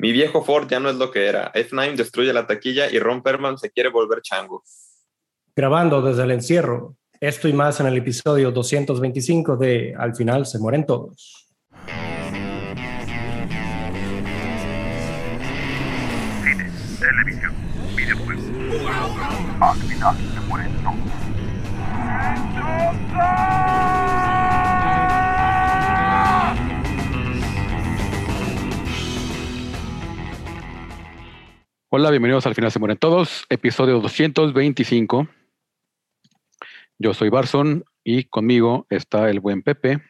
Mi viejo Ford ya no es lo que era. F9 destruye la taquilla y Ron Perlman se quiere volver chango. Grabando desde el encierro. Esto y más en el episodio 225 de Al final se mueren todos. Cine, televisión, videojuegos. Al final se mueren todos. Hola, bienvenidos al final se mueren todos, episodio 225. Yo soy Barson y conmigo está el buen Pepe,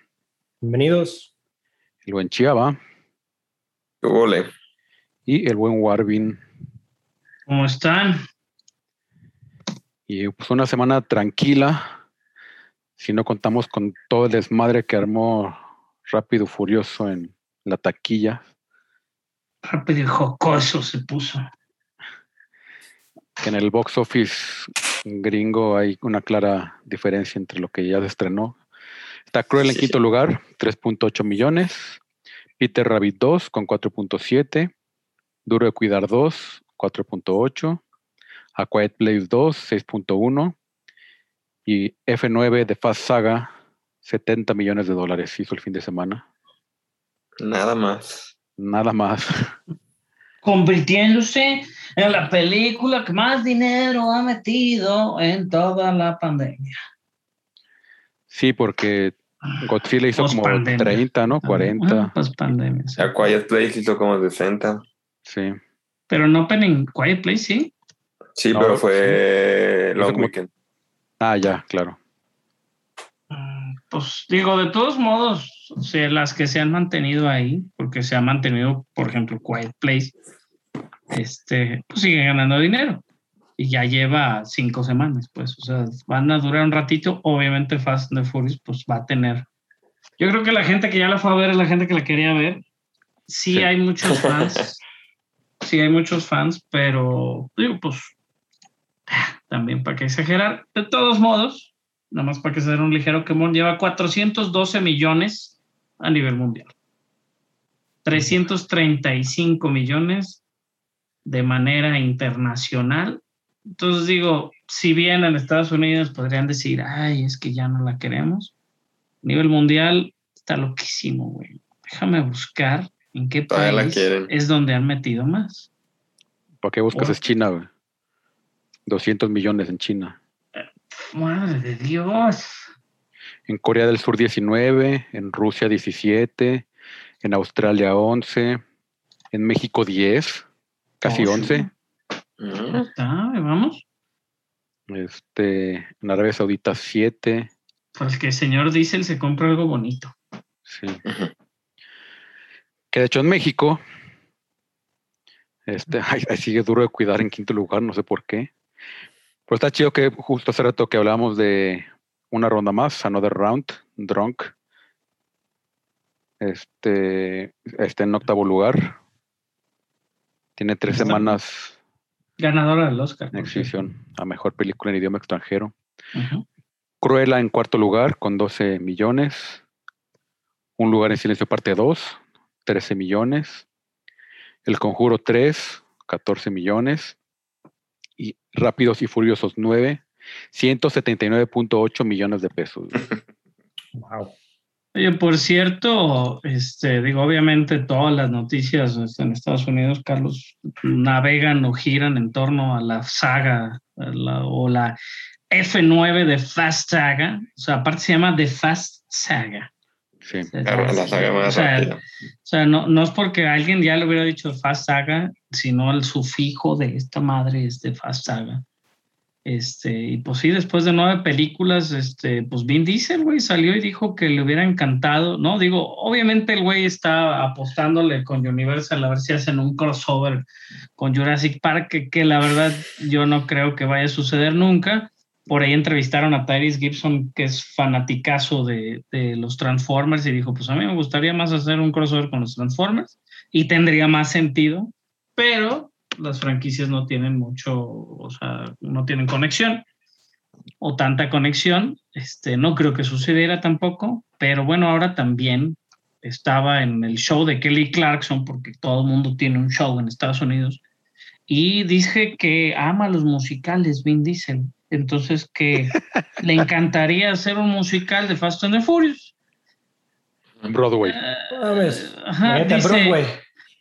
Bienvenidos. el buen Chiaba Ole. y el buen Warvin. ¿Cómo están? Y pues una semana tranquila, si no contamos con todo el desmadre que armó Rápido y Furioso en la taquilla. Rápido y jocoso se puso. Que en el box office gringo hay una clara diferencia entre lo que ya se estrenó. Está Cruel en Sí. quinto lugar, 3.8 millones. Peter Rabbit 2 con 4.7. Duro de Cuidar 2, 4.8. A Quiet Place 2, 6.1. Y F9 de Fast Saga, 70 millones de dólares hizo el fin de semana. Nada más. Nada más. Convirtiéndose en la película que más dinero ha metido en toda la pandemia. Sí, porque Godzilla hizo como Post-pandemia. 30, ¿no? 40. Pues pandemia. sí. A Quiet Place hizo como 60. Sí. Pero no Opening Quiet Place, sí. Sí, No, pero fue Hizo Long como- Weekend. Ah, ya, claro. Mm, Pues digo, de todos modos, sea, las que se han mantenido ahí, porque se ha mantenido, por ejemplo, Quiet Place, este, pues sigue ganando dinero. Y ya lleva cinco semanas, pues, o sea, van a durar un ratito. Obviamente Fast and the Furious, pues va a tener. Yo creo que la gente que ya la fue a ver es la gente que la quería ver. Sí, Sí. hay muchos fans. sí hay muchos fans, pero digo, pues, también para qué exagerar. De todos modos, nada más para que se den un ligero quemón, lleva 412 millones a nivel mundial. 335 millones de manera internacional. Entonces digo, si bien en Estados Unidos podrían decir, ay, es que ya no la queremos, a nivel mundial está loquísimo, güey. Déjame buscar en qué Todavía país es donde han metido más. ¿Para qué buscas? Wow. Es China, güey. 200 millones en China. Madre de Dios. En Corea del Sur 19, en Rusia 17, en Australia 11, en México 10, casi Oh, 11. Mm. Está, ahí vamos. Este, en Arabia Saudita 7. Pues que el señor Diesel se compra algo bonito. Sí. Que de hecho en México, este, ay, ay, sigue duro de cuidar en quinto lugar, no sé por qué. Pero está chido que justo hace rato que hablábamos de una ronda más, Another Round, Drunk. Este, está en octavo lugar. Tiene tres Está- semanas Ganadora del Oscar. en exhibición a mejor película en idioma extranjero. cierto. Ujú. Cruella en cuarto lugar con 12 millones. Un lugar en silencio parte 2, 13 millones. El Conjuro 3, 14 millones. Y Rápidos y Furiosos 9, 179.8 millones de pesos. Wow. Oye, por cierto, este, digo, obviamente todas las noticias este, en Estados Unidos, Carlos, navegan o giran en torno a la saga a la- o la F9 de Fast Saga. O sea, aparte se llama The Fast Saga. Claro, Sí. la saga más O sea, rápida. O sea, no, no es porque alguien ya le hubiera dicho Fast Saga, sino el sufijo de esta madre es de Fast Saga. Este, y pues sí, después de nueve películas, este, pues Vin Diesel, güey, salió y dijo que le hubiera encantado, ¿no? Digo, obviamente el güey está apostándole con Universal a ver si hacen un crossover con Jurassic Park, que, que la verdad yo no creo que vaya a suceder nunca. Por ahí entrevistaron a Tyrese Gibson, que es fanaticazo de, de los Transformers, y dijo, pues a mí me gustaría más hacer un crossover con los Transformers y tendría más sentido, pero las franquicias no tienen mucho, o sea, no tienen conexión o tanta conexión. Este, no creo que sucediera tampoco, pero bueno, ahora también estaba en el show de Kelly Clarkson, porque todo el mundo tiene un show en Estados Unidos, y dice que ama los musicales, Vin Diesel. Entonces que le encantaría hacer un musical de Fast and the Furious. Broadway. Mames, Ajá, neta, dice- Broadway.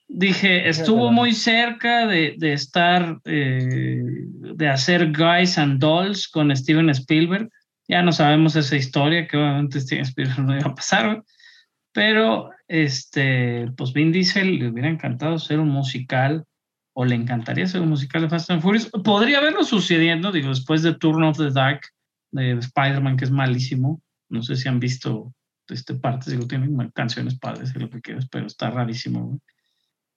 Dije, estuvo muy cerca de, de estar, eh, de hacer Guys and Dolls con Steven Spielberg. Ya no sabemos esa historia, que obviamente Steven Spielberg no iba a pasar, pero este, pues Vin Diesel le hubiera encantado hacer un musical, o le encantaría hacer un musical de Fast and Furious. Podría verlo sucediendo, digo, después de Turn of the Dark de Spider-Man, que es malísimo. No sé si han visto este partes, digo, tienen canciones padres y lo que quieras, pero está rarísimo, güey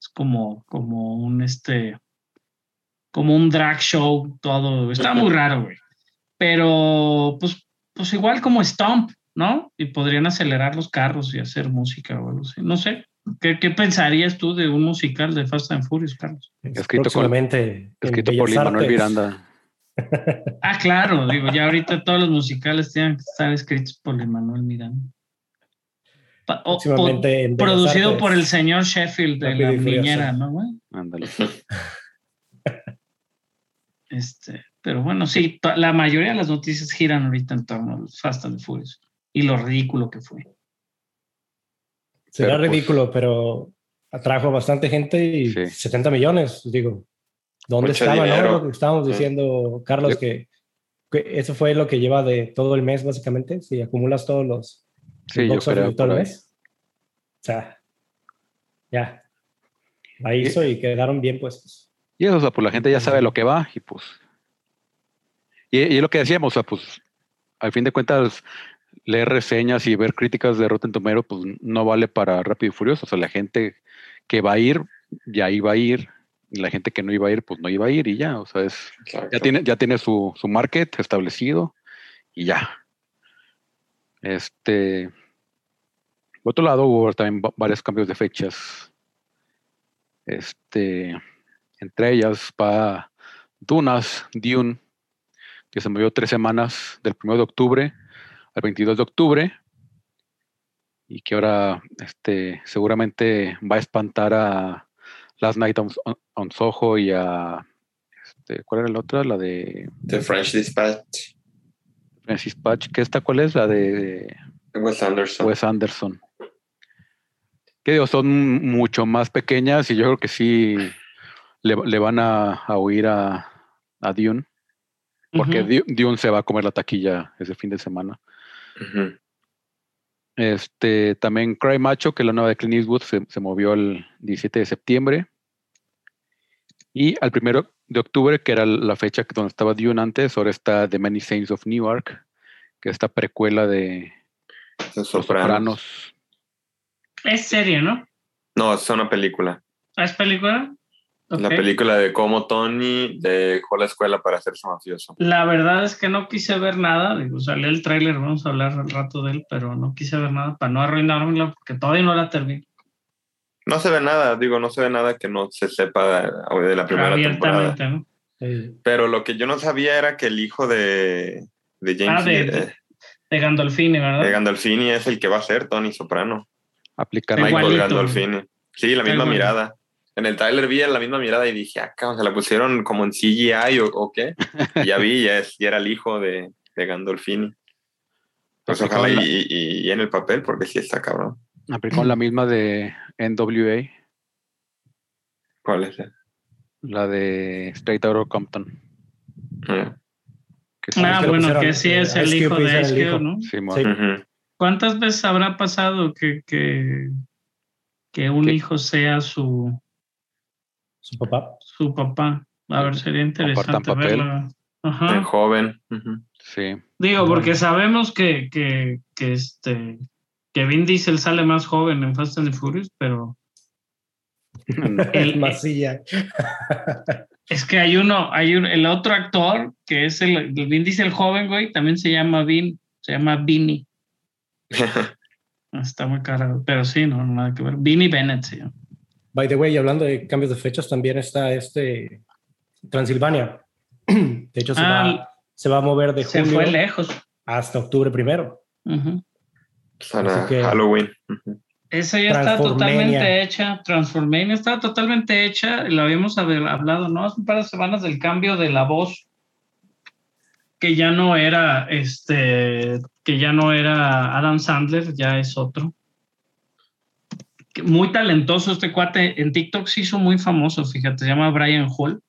es como, como un este, como un drag show, todo, está muy raro, güey. Pero, pues, pues igual como Stomp, ¿no? Y podrían acelerar los carros y hacer música o algo así. No sé. ¿Qué, qué pensarías tú de un musical de Fast and Furious, Carlos? Escrito con- Escrito por Manuel. Miranda. Ah, claro, digo, ya ahorita todos los musicales tienen que estar escritos por Manuel Miranda. O- en producido Artes. por el señor Sheffield de la niñera, ¿no, güey? Ándale. Este, pero bueno, sí, la mayoría de las noticias giran ahorita en torno a los Fast and Furious y lo ridículo que fue. Será Pero, pues, ridículo, pero atrajo bastante gente y Sí. 70 millones. Digo, ¿dónde Mucho estaba? no? dinero. Lo que estábamos Sí. diciendo, Carlos, Sí. que, que eso fue lo que lleva de todo el mes, básicamente. Si acumulas todos los, Sí, yo creo ahí. mes. O sea, ya. La hizo y quedaron bien puestos. Y eso, o sea, pues la gente ya sabe lo que va y pues. Y, y es lo que decíamos, o sea, pues al fin de cuentas, leer reseñas y ver críticas de Rotten Tomatoes, pues no vale para Rápido y Furioso. O sea, la gente que va a ir, ya iba a ir. Y la gente que no iba a ir, pues no iba a ir y ya. O sea, es, Exacto. ya tiene, ya tiene su, su market establecido y ya. Este. Por otro lado, hubo también va- varios cambios de fechas. Este. Entre ellas va Dunas, Dune, que se movió tres semanas del 1 de octubre al 22 de octubre. Y que ahora este, seguramente va a espantar a Last Night on, on Soho y a. Este, ¿Cuál era la otra? La de The French Dispatch. Francis Patch. ¿Qué esta cuál es? La de Wes Anderson. Wes Anderson. Que digo, son mucho más pequeñas y yo creo que sí le, le van a, a oír a, a Dune. Porque Dune se va a comer la taquilla ese fin de semana. Este, también Cry Macho, que es la nueva de Clint Eastwood, se, se movió el 17 de septiembre. Y al primero de octubre, que era la fecha donde estaba Dune antes, ahora está The Many Saints of Newark, que es esta precuela de Los Los Sopranos. Sopranos. Es serie, ¿no? No, es una película. ¿Ah, ¿Es película? La Ok. película de cómo Tony dejó la escuela para hacerse mafioso. La verdad es que no quise ver nada. Digo, salió el tráiler, vamos a hablar al rato de él, pero no quise ver nada para no arruinármela porque todavía no la termino. No se ve nada, digo, no se ve nada que no se sepa de, de la primera temporada. Abiertamente, ¿no? Pero lo que yo no sabía era que el hijo de, de James Ah, de- eh, De Gandolfini, ¿verdad? de Gandolfini es el que va a ser Tony Soprano. Aplicar Igual. Michael Igualito. Gandolfini. Sí, la misma mirada. En el trailer vi la misma mirada y dije, acá, ¿se la pusieron como en CGI o, o qué? Y ya vi, ya, es, ya era el hijo de, de Gandolfini. Pues ojalá la- y, y- y en el papel, porque sí está cabrón. aplicó la misma de NWA, ¿Cuál es? ese? la de Straight Outta Compton. Ah, que Ah, bueno, que sí es eh, el hijo de Ice. ¿no? Sí. ujú. ¿Cuántas veces habrá pasado que, que, que un ¿Qué? hijo sea su, su papá. su papá? A ver, sería interesante verlo. Ajá. joven. ujú. Sí. Digo, porque sabemos que, que, que, este, que Vin Diesel sale más joven en Fast and the Furious, pero El- Masilla. es que hay uno, hay un, el otro actor que es el, el Vin Diesel joven, güey, también se llama Vin, se llama Vinny. Está muy caro, pero sí, no, nada que ver. Vinny Bennett llama. By the way, hablando de cambios de fechas, también está este Transilvania. De hecho, se, Ah, va, se va a mover de Se julio fue lejos. hasta octubre primero. Ujú. Para Así que- Halloween. Ujú. Esa ya está totalmente hecha. Transformania está totalmente hecha. Lo habíamos hablado, ¿no? Hace un par de semanas del cambio de la voz. Que ya no era este. Que ya no era Adam Sandler, ya es otro. Muy talentoso este cuate. En TikTok se hizo muy famoso, fíjate, se llama Brian Hall.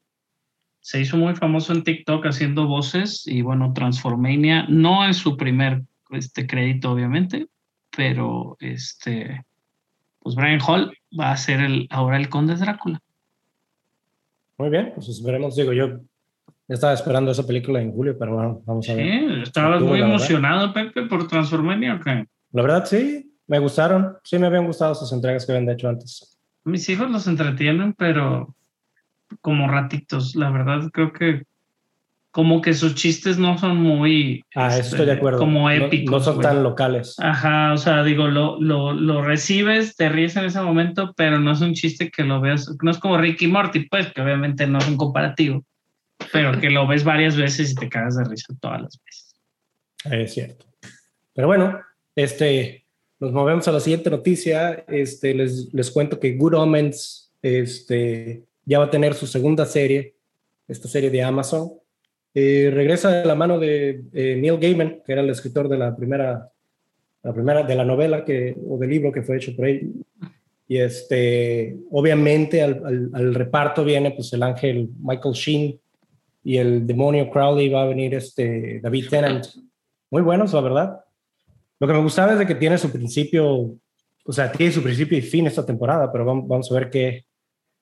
Se hizo muy famoso en TikTok haciendo voces y bueno, Transformania no es su primer este, crédito, obviamente, pero este, pues Brian Hall va a ser el, ahora el conde Drácula. Muy bien, pues esperemos. Digo, yo estaba esperando esa película en julio, pero bueno, vamos a ver. Sí, estabas muy verdad. emocionado, Pepe, por Transformania, ¿o qué? La verdad, sí, me gustaron. Sí, me habían gustado esas entregas que habían hecho antes. Mis hijos los entretienen, pero como ratitos, la verdad creo que como que sus chistes no son muy Ah, este, estoy de acuerdo. como No- épicos. No, son güey. tan locales. Ajá, o sea, digo, lo, lo, lo recibes, te ríes en ese momento, pero no es un chiste que lo veas, no es como Ricky Morty, pues, que obviamente no es un comparativo, pero que lo ves varias veces y te cagas de risa todas las veces. Es cierto. Pero bueno, este, nos movemos a la siguiente noticia. Este, les, les cuento que Good Omens este, ya va a tener su segunda serie, esta serie de Amazon. Eh, regresa de la mano de eh, Neil Gaiman, que era el escritor de la primera, la primera de la novela que, o del libro que fue hecho por él. Y este, obviamente al, al- al reparto viene pues el ángel Michael Sheen y el demonio Crowley va a venir este David Tennant. Muy buenos, la verdad. Lo que me gustaba es de que tiene su principio, o sea, tiene su principio y fin esta temporada, pero vamos, vamos a ver qué,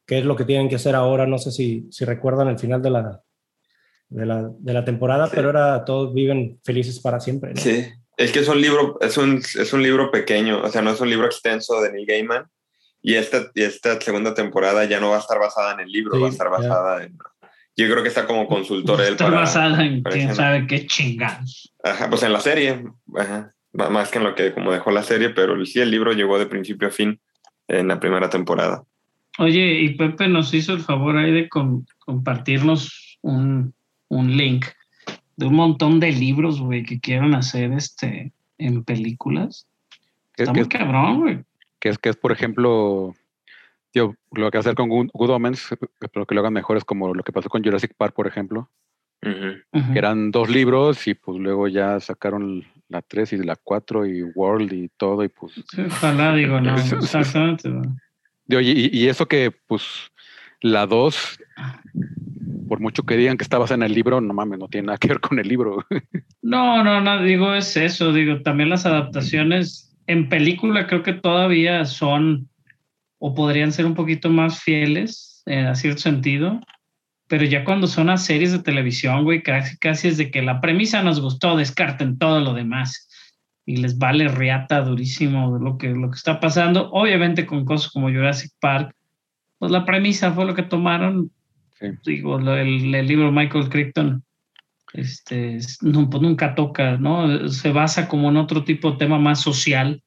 qué es lo que tienen que hacer ahora. No sé si, si recuerdan el final de la, de la, de la temporada, Sí. pero ahora todos viven felices para siempre. ¿no? Sí, es que es un libro, es un, es un libro pequeño, o sea, no es un libro extenso de Neil Gaiman. Y esta, y esta segunda temporada ya no va a estar basada en el libro, Sí, va a estar basada en. Yo creo que está como consultor él Está para. basada en quién sabe qué chingados. Ajá, pues en la serie, ajá, más que en lo que como dejó la serie, pero sí el libro llegó de principio a fin en la primera temporada. Oye, y Pepe nos hizo el favor ahí de com- compartirnos un, un link de un montón de libros, güey, que quieren hacer este en películas. Está muy es, cabrón, güey. que es, que es, por ejemplo, yo, lo que hacer con Good, Omens, pero que lo hagan mejor es como lo que pasó con Jurassic Park, por ejemplo, que eran dos libros y pues luego ya sacaron la 3 y la 4 y World y todo y pues... Sí, ojalá, digo, no, exactamente. y, y eso que pues la 2, por mucho que digan que está basada en el libro, no mames, no tiene nada que ver con el libro. No, no, no, digo, es eso, digo, también las adaptaciones en película creo que todavía son o podrían ser un poquito más fieles eh, a cierto sentido, pero ya cuando son a series de televisión, güey, casi, casi es de que la premisa nos gustó, descarten todo lo demás y les vale riata durísimo de lo que, lo que está pasando, obviamente con cosas como Jurassic Park, pues la premisa fue lo que tomaron, Sí. digo, el, el libro Michael Crichton este, es- no, pues nunca toca, ¿no? Se basa como en otro tipo de tema más social,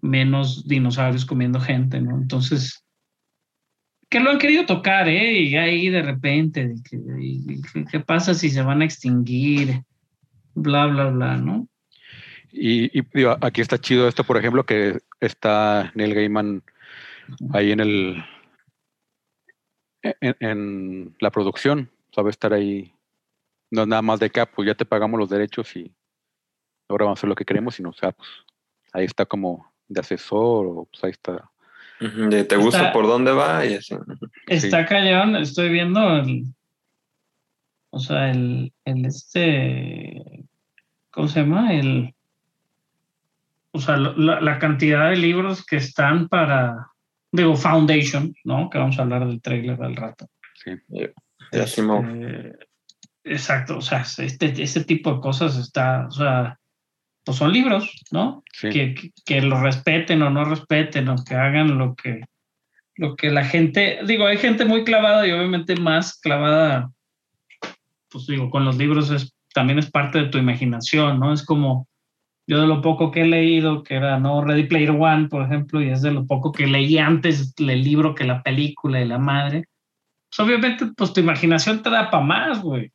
menos dinosaurios comiendo gente, ¿no? Entonces, que lo han querido tocar, ¿eh? Y ahí de repente, y- y ¿qué, pasa si se van a extinguir? Bla, bla, bla, ¿no? Y, y, aquí está chido esto, por ejemplo, que está Neil Gaiman ahí en el en, en la producción, sabe estar ahí. No es nada más de que, ah, pues ya te pagamos los derechos y ahora vamos a hacer lo que queremos, sino, o sea, pues ahí está como de asesor, o pues ahí está. De ¿Te gusta Está- por dónde va? Y así. Está cañón, estoy viendo el, o sea, el, el este, ¿cómo se llama? El, o sea, la, la cantidad de libros que están para, digo, Foundation, ¿no? Que vamos a hablar del trailer al rato. Sí. Este, exacto, o sea, este, este tipo de cosas está, o sea, pues son libros, ¿no? Sí. que, que, que lo respeten o no respeten o que hagan lo que, lo que la gente, digo, hay gente muy clavada y obviamente más clavada, pues digo, con los libros es, también es parte de tu imaginación, ¿no? Es como yo de lo poco que he leído, que era, ¿no? Ready Player One, por ejemplo, y es de lo poco que leí antes el libro que la película y la madre, pues obviamente, pues tu imaginación te da para más, güey.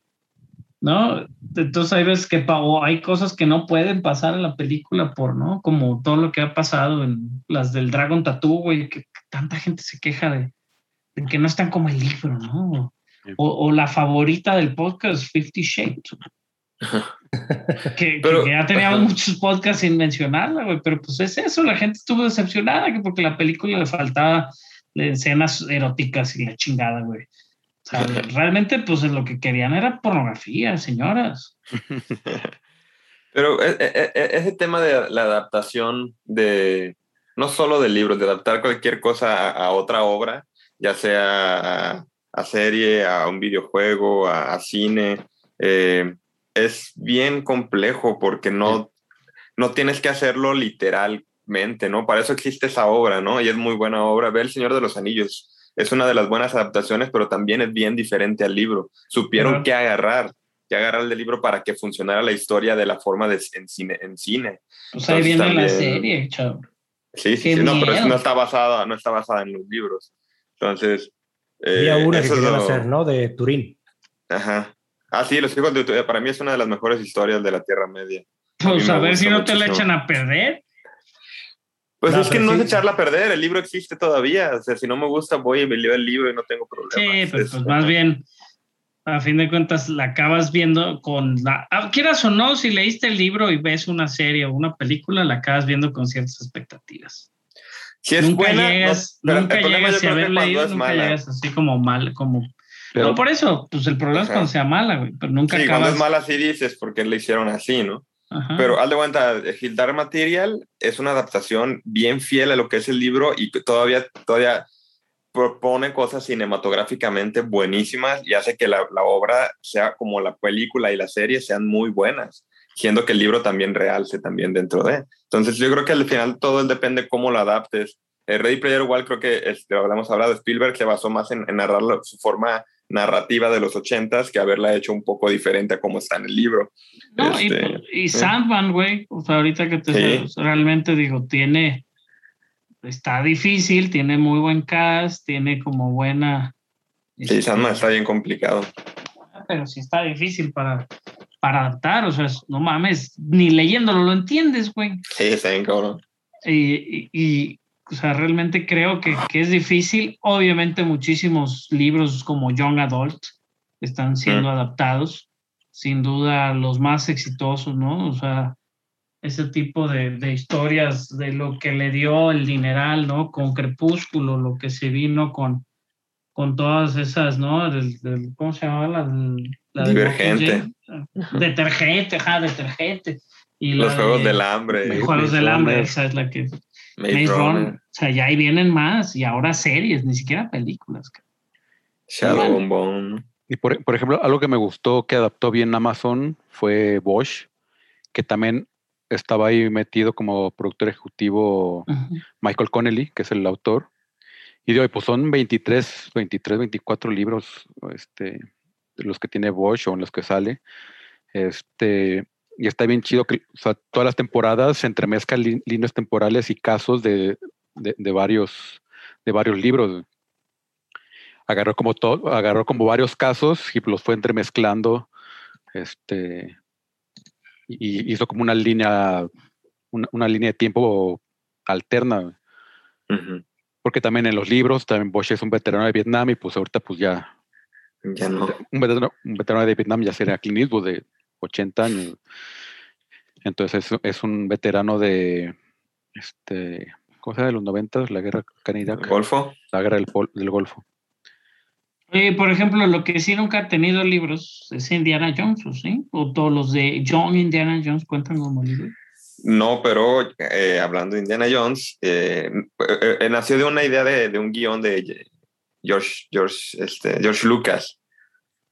¿No? Entonces hay veces que hay cosas que no pueden pasar en la película por, ¿no? Como todo lo que ha pasado en las del Dragon Tattoo, güey, que tanta gente se queja de, de que no están como el libro, ¿no? O, o la favorita del podcast, Fifty Shades. que, Pero- que ya teníamos muchos podcasts sin mencionarla, güey, pero pues es eso, la gente estuvo decepcionada que porque la película le faltaba escenas eróticas y la chingada, güey. O sea, realmente, pues lo que querían era pornografía, señoras. Pero e- e- e- ese tema de la adaptación de, no solo de libros, de adaptar cualquier cosa a, otra obra, ya sea a, a serie, a un videojuego, a, a cine, eh, es bien complejo porque no, no tienes que hacerlo literalmente, ¿no? Para eso existe esa obra, ¿no? Y es muy buena obra. Ve El Señor de los Anillos. Es una de las buenas adaptaciones, pero también es bien diferente al libro. Supieron Ajá. qué agarrar, qué agarrar del libro para que funcionara la historia de la forma de en cine. En cine. Pues ahí viene la también- serie, chavo. Sí, sí, sí, no, pero no está basada, no está basada en los libros. Entonces, eh, Había una que querían lo- hacer, ¿no? De Turín. Ajá. Ah, sí, los hijos de Utu- para mí es una de las mejores historias de la Tierra Media. Pues me a ver si no te la echan a perder. Pues No, es que no sí. es echarla a perder, el libro existe todavía. O sea, si no me gusta, voy y me leo el libro y no tengo problema. Sí, pero pues más bien, a fin de cuentas, la acabas viendo con la. ah, Quieras o no, si leíste el libro y ves una serie o una película, la acabas viendo con ciertas expectativas. Si es nunca buena, no- llegas, pero nunca llegas a haber cuando leído, es nunca mala. llegas así como mal, como. Pero- no, por eso, pues el problema es Ajá. cuando sea mala, güey, pero nunca Sí, cuando acabas. es mala sí dices porque le hicieron así, ¿no? Pero haz de cuenta, Hildar Material es una adaptación bien fiel a lo que es el libro y todavía, todavía propone cosas cinematográficamente buenísimas y hace que la, la obra sea como la película y la serie sean muy buenas, siendo que el libro también realce también dentro de. Entonces yo creo que al final todo depende cómo lo adaptes. Eh, Ready Player One creo que este, hablamos hablado de Spielberg se basó más en, en narrar lo- su forma narrativa de los ochentas que haberla hecho un poco diferente a como está en el libro. No, y- Este, y, Sandman, güey, o sea, ahorita que te Sí. realmente digo, tiene, está difícil, tiene muy buen cast, tiene como buena. Sí, este, Sandman está bien complicado. Pero sí está difícil para, para adaptar, o sea, no mames, ni leyéndolo lo entiendes, güey. Sí, está bien cabrón. Y- y, o sea, realmente creo que, que es difícil. Obviamente muchísimos libros como Young Adult están siendo adaptados. Sin duda los más exitosos, ¿no? O sea, ese tipo de, de historias de lo que le dio el dineral, ¿no? Con Crepúsculo, lo que se vino con, con todas esas, ¿no? Del, del- ¿Cómo se llamaba? La, la Divergente. Mockingjay. Detergente, ajá, detergente. Y la Los Juegos de- del Hambre. Maze- Juegos del Hambre, esa es la que... Maze Maze Runner, Runner. O sea, ya ahí vienen más y ahora series, ni siquiera películas. Shadow Bueno. Bombón. Y por, por ejemplo, algo que me gustó que adaptó bien Amazon fue Bosch, que también estaba ahí metido como productor ejecutivo. Michael Connelly, que es el autor. Y de hoy, pues son 23, 23, 24 libros este, de los que tiene Bosch o en los que sale. Este, y está bien chido que o sea, todas las temporadas se entremezcan líneas temporales y casos de, de- de varios, de varios libros. Agarró como todo, agarró como varios casos y los fue entremezclando. Este, y hizo como una línea, una, una línea de tiempo alterna. Ujú. Porque también en los libros, también Bosch es un veterano de Vietnam y pues ahorita pues ya, Ya no. un veterano, un veterano de Vietnam ya sería Clint Eastwood de 80 años. Entonces es, es un veterano de, este, ¿cómo se llama? De los 90, la guerra en Irak, Golfo. la guerra del, Pol- del Golfo. Oye, por ejemplo, lo que sí nunca ha tenido libros es Indiana Jones, ¿o sí? O todos los de John Indiana Jones cuentan como libros. No, pero eh, hablando de Indiana Jones, eh, eh, eh, nació de una idea de, de un guion de George, George, este, George Lucas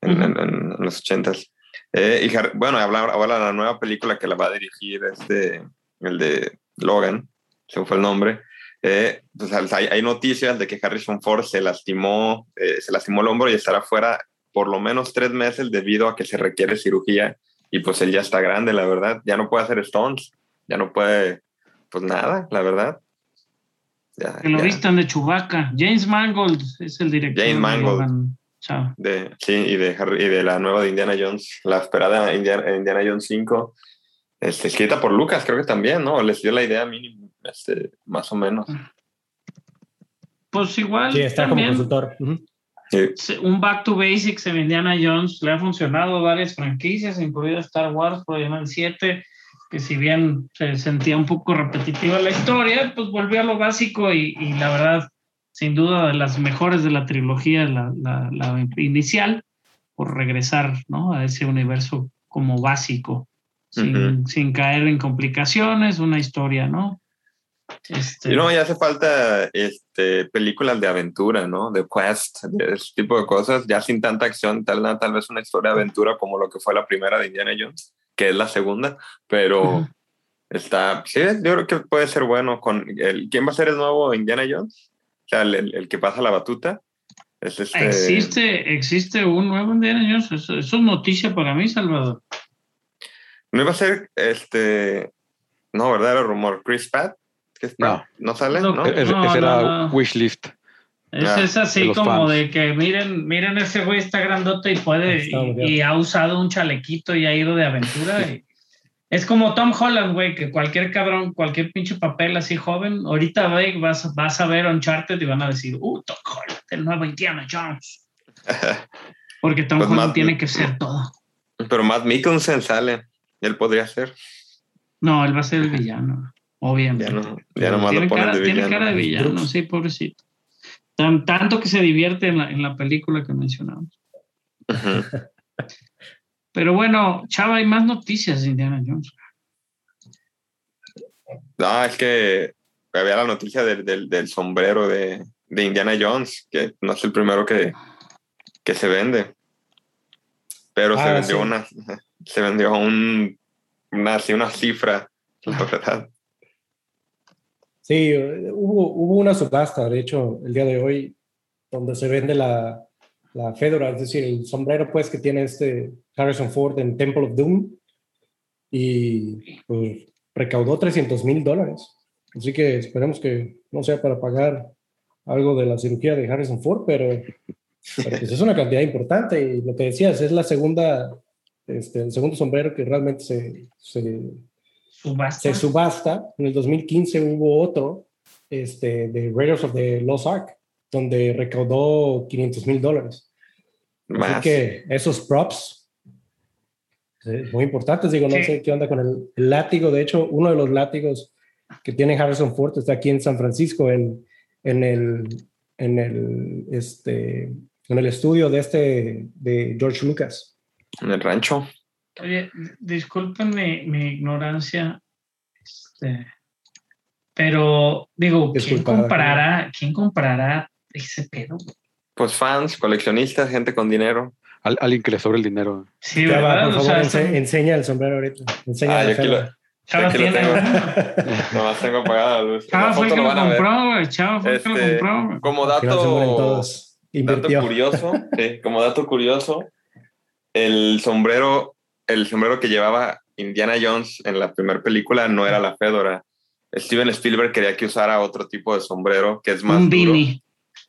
en, Ujú. en- en los ochentas. Eh, y bueno, habla ahora la nueva película que la va a dirigir este, el de Logan, se fue el nombre. Eh, pues, hay, hay noticias de que Harrison Ford se lastimó, eh, se lastimó el hombro y estará fuera por lo menos tres meses debido a que se requiere cirugía y pues él ya está grande, la verdad, ya no puede hacer Stones, ya no puede, pues nada, la verdad. Ya, Que lo ya. vistan de Chewbacca. James Mangold es el director. James de Mangold. Chao. De, sí, y de, Harry- y de la nueva de Indiana Jones, la esperada Indiana, Indiana Jones 5, este, escrita por Lucas, creo que también, ¿no? Les dio la idea mínimo, este, más o menos. Pues igual Sí, está como también consultor. Ujú. Sí. se- un Back to Basics en Indiana Jones le ha funcionado a varias franquicias, incluida Star Wars, el 7, que si bien se sentía un poco repetitiva la historia, pues volvió a lo básico y, y la verdad, sin duda, de las mejores de la trilogía, la, la- la inicial, por regresar ¿no? a ese universo como básico, sin, sin caer en complicaciones, una historia, ¿no? Este, Y no, ya hace falta este, películas de aventura, ¿no? De quest, de ese tipo de cosas, ya sin tanta acción, tal, tal vez una historia de aventura como lo que fue la primera de Indiana Jones, que es la segunda, pero está, sí, yo creo que puede ser bueno con el, ¿quién va a ser el nuevo Indiana Jones? Sea, el, el- el que pasa la batuta. Es este, Existe, existe un nuevo Indiana Jones. Eso, eso es noticia para mí, Salvador. No iba a ser este, no, ¿verdad? Era rumor. Chris Pratt, ¿Qué es Pratt? ¿No sale? Lo ¿No? Ese, No, ese no, era no. wishlist. Es, Ah, es de así los como fans. de que miren, miren ese güey está grandote y puede Está y, y ha usado un chalequito y ha ido de aventura. y- es como Tom Holland, güey, que cualquier cabrón, cualquier pinche papel así joven, ahorita vas, vas a ver Uncharted y van a decir, uh, Tom Holland, el nuevo Indiana Jones. Porque Tom Pues Holland Matt- tiene que ser todo. Pero Matt Mikkelsen sale. Él podría ser. No, él va a ser el villano, obviamente. Ya no, ya nomás tiene, lo ponen cara, de tiene villano. cara de villano, sí, pobrecito. Tan- tanto que se divierte en la, en la película que mencionamos. Ujú. Pero bueno, Chava, hay más noticias de Indiana Jones. No, es que había la noticia del, del, del sombrero de, de Indiana Jones, que no es el primero que, que se vende. Pero se Ah, vendió sí. una, se vendió un, una, así una cifra, la verdad. Sí, hubo, hubo una subasta, de hecho, el día de hoy, donde se vende la, la Fedora, es decir, el sombrero pues que tiene este Harrison Ford en Temple of Doom y pues recaudó 300 mil dólares. Así que esperemos que no sea para pagar algo de la cirugía de Harrison Ford, pero, pero, pues es una cantidad importante y lo que decías, es la segunda, este, el segundo sombrero que realmente se, se, Subasta. se subasta. En el 2015 hubo otro este, de Raiders of the Lost Ark, donde recaudó 500 mil dólares. Así Más. que esos props, eh, muy importantes. Digo, no Sí. sé qué onda con el, el látigo. De hecho, uno de los látigos que tiene Harrison Ford está aquí en San Francisco, en, en, el, en, el, este, en el estudio de, este, de George Lucas. En el rancho. Oye, disculpen mi, mi ignorancia, este, pero digo, ¿quién Disculpada, comprará, ¿quién comprará ese pedo? Pues fans, coleccionistas, gente con dinero. Al- alguien que le sobre el dinero. Sí, Ya va, ¿verdad? por O favor, sea, ense- está- enseña el sombrero ahorita. Enseña Ah, yo aquí lo. Chava aquí lo tiene tengo. uno. nomás tengo apagada la luz. Chava La fue el foto que lo lo van a ver. compró, güey. Chava fue el que lo Este, compró. Como dato, dato curioso, sí, como dato curioso, el sombrero, el sombrero que llevaba Indiana Jones en la primera película no era la Fedora. Steven Spielberg quería que usara otro tipo de sombrero que es más Un duro. beanie.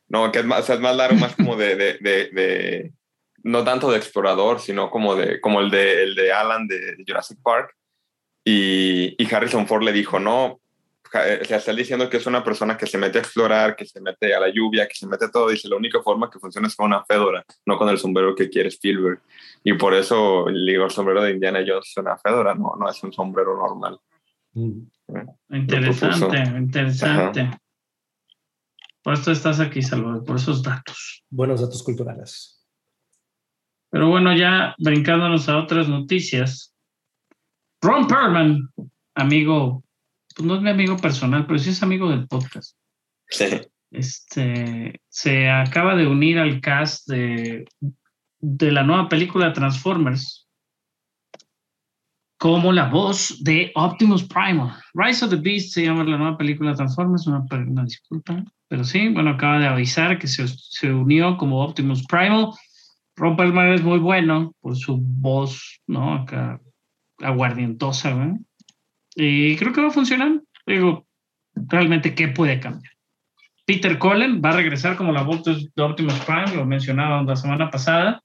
No, que es más, o sea, es más largo, más como de, de, de, de- no tanto de explorador, sino como de, como el de, el de Alan de Jurassic Park. Y, y Harrison Ford le dijo, no, eh, o sea, está él diciendo que es una persona que se mete a explorar, que se mete a la lluvia, que se mete a todo. Dice, la única forma que funciona es con una fedora, no con el sombrero que quiere Spielberg. Y por eso, le digo, el sombrero de Indiana Jones es una fedora, no, no es un sombrero normal. Mm. Interesante, interesante. Por esto estás aquí, Salvador, por esos datos. Buenos datos culturales. Pero bueno, ya brincándonos a otras noticias. Ron Perlman, amigo, pues no es mi amigo personal, pero sí es amigo del podcast. Sí. Este se acaba de unir al cast de, de la nueva película Transformers como la voz de Optimus Primal. Rise of the Beast se llama la nueva película Transformers, una, una disculpa, pero sí, bueno, acaba de avisar que se, se unió como Optimus Primal. Ron Perlman es muy bueno por su voz, ¿no? Acá aguardientosa, ¿verdad? Y creo que va a funcionar. Digo, realmente, ¿qué puede cambiar? Peter Cullen va a regresar como la voz de Optimus Prime, lo mencionaba la semana pasada.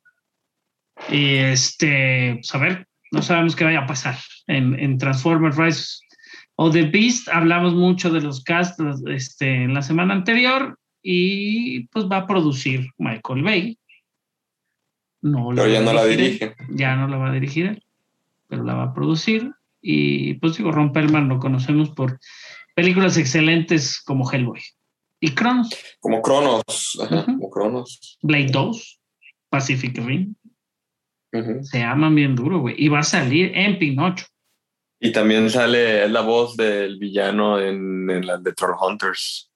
Y este, pues a ver, no sabemos qué vaya a pasar en, en Transformers Rise of the Beast. Hablamos mucho de los casts este, en la semana anterior y pues va a producir Michael Bay. No Pero ya no la dirige. Ya no la va a dirigir él, pero la va a producir. Y pues digo, Ron Perlman lo conocemos por películas excelentes como Hellboy. Y Cronos, Como Cronos. Ajá, como Cronos. Blade 2, Pacific Rim. Se aman bien duro, güey. Y va a salir en Pinocho. Y también sale, es la voz del villano en, en la de Troll Hunters.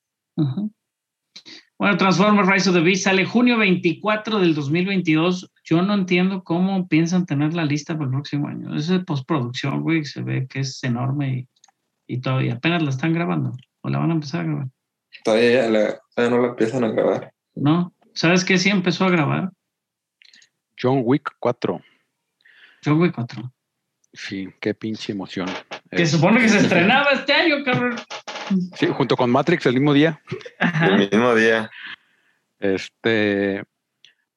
Bueno, Transformers Rise of the Beast sale junio 24 del 2022. Yo no entiendo cómo piensan tener la lista para el próximo año. Es de postproducción, güey. Se ve que es enorme y, y todavía apenas la están grabando. O la van a empezar a grabar. Todavía, la- todavía no la empiezan a grabar. ¿No? ¿Sabes qué? Sí empezó a grabar. John Wick 4. John Wick 4. Sí, qué pinche emoción. Que supone que se estrenaba este año, cabrón. sí, junto con Matrix el mismo día. Ajá. El mismo día. Este,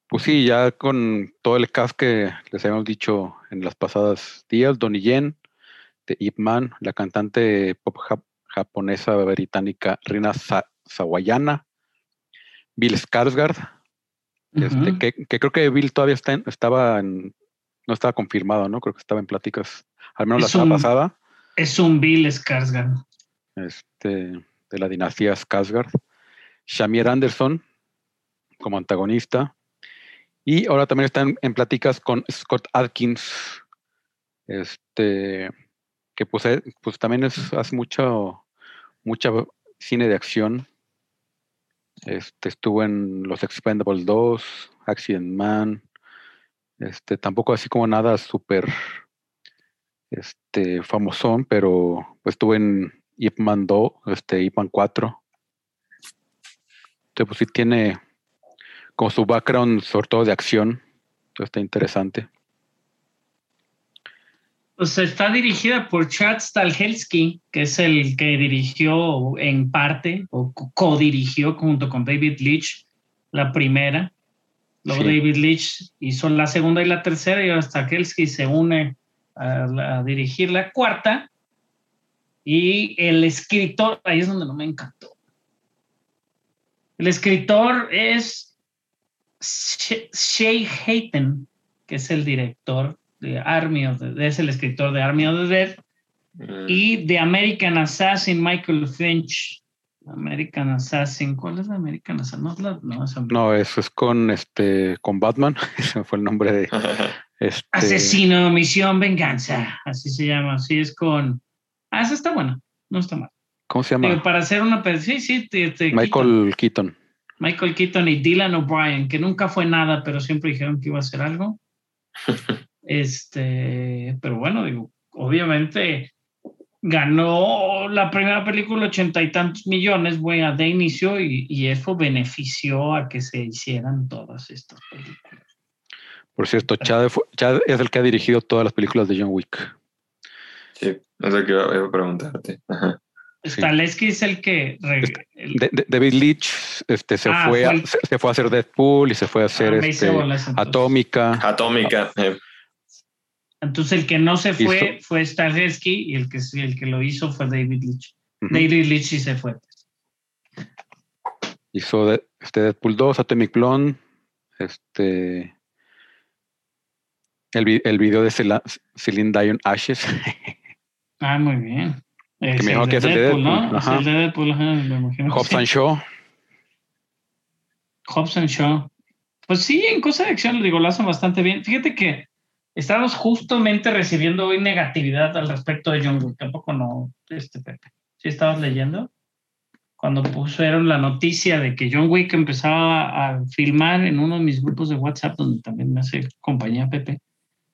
pues sí, ya con todo el cast que les habíamos dicho en las pasadas días, Donnie Yen, de Ip Man, la cantante pop jap- japonesa británica Rina Sa- Sawayana, Bill Skarsgård, este, que, que creo que Bill todavía está en- estaba en, no estaba confirmado, ¿no? Creo que estaba en pláticas, al menos la semana un- pasada, Es un Bill Skarsgård. este, de la dinastía Skarsgård, Shamir Anderson como antagonista, y ahora también están en pláticas con Scott Adkins, este, que pues, eh, pues también es, hace mucho, mucha cine de acción. Este, estuvo en Los Expendables 2, Accident Man, este, tampoco así como nada súper este, famosón, pero pues estuvo en Ip Man 2, este, Ip Man 4. Entonces, pues sí tiene como su background, sobre todo de acción, entonces está interesante. Pues está dirigida por Chad Stahelski, que es el que dirigió en parte o co- co-dirigió junto con David Leitch la primera. Luego Sí. David Leitch hizo la segunda y la tercera y ahora Stahelski se une a, a dirigir la cuarta. Y el escritor, ahí es donde no me encantó. El escritor es Shay Hayten, que es el director de Army of the es el escritor de Army of the Dead Mm. y de American Assassin Michael Finch. American Assassin, ¿cuál es la American Assassin? No, la- no, esa- No, eso es con este con Batman, ese fue el nombre de este Asesino, Misión, Venganza, así se llama, así es con... Ah, esa está buena, no está mal. ¿cómo se Digo, llama? para hacer una... Sí, sí, te- te Keaton. Michael Keaton. Michael Keaton y Dylan O'Brien, que nunca fue nada, pero siempre dijeron que iba a hacer algo. Este, pero bueno, digo, obviamente ganó la primera película ochenta y tantos millones, güey, de inicio y, y eso benefició a que se hicieran todas estas películas. Por cierto, Chad, fue- Chad es el que ha dirigido todas las películas de John Wick. Sí, es lo que iba, a preguntarte. Ajá. Sí. Es el que... De- de- David Leitch este, se, Ah, fue a, fue el- se, se fue a hacer Deadpool y se fue a hacer Ah, hice este. Atómica. Atómica. eh. Entonces el que no se fue Hizo- fue Staleski y el que, el que lo hizo fue David Leitch. Ujú. David Leitch sí se fue. Hizo de- este Deadpool 2, Atomic Blonde, este el, el video de Cela- Celine Dion Ashes. Ah, muy bien. Es dijo el que de es el de Deadpool, ¿no? Deadpool, Es ajá. el de Deadpool, ajá, me imagino. que Hobbs sí. and Shaw. Hobbs and Shaw. Pues sí, en cosa de acción, digo, lo hacen bastante bien. Fíjate que estamos justamente recibiendo hoy negatividad al respecto de John Wick. Tampoco no, este Pepe. ¿Sí estabas leyendo? Cuando pusieron la noticia de que John Wick empezaba a filmar en uno de mis grupos de WhatsApp, donde también me hace compañía Pepe,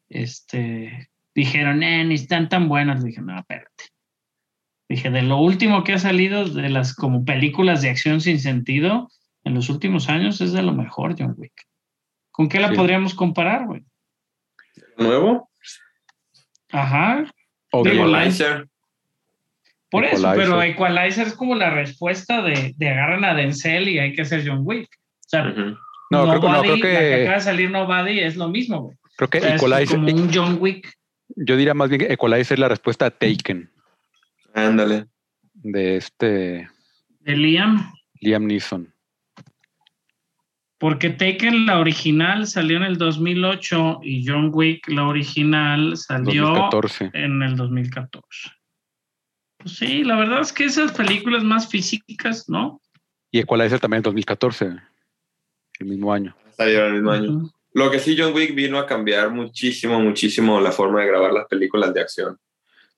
este, dijeron, eh, ni están tan buenas. Dije, no, espérate. Dije, de lo último que ha salido de las como películas de acción sin sentido en los últimos años es de lo mejor, John Wick. ¿Con qué la Sí. podríamos comparar, güey? ¿Nuevo? Ajá. O Equalizer. Por eso, Equalizer. pero Equalizer es como la respuesta de, de agarran a Denzel y hay que hacer John Wick. O sea. No, creo que- no, Nobody, creo la que- acaba de salir Nobody es lo mismo, güey. Creo que O sea, es Equalizer, como un John Wick. yo diría más bien que Equalizer es la respuesta a Taken Ándale. de este De Liam. Liam Neeson. Porque Taken, la original, salió en el 2008 y John Wick, la original, salió 2014. en el 2014. Pues sí, la verdad es que esas películas más físicas, ¿no? Y Equalizer también en 2014, el mismo año. Salieron el mismo año. Lo que sí, John Wick vino a cambiar muchísimo, muchísimo la forma de grabar las películas de acción.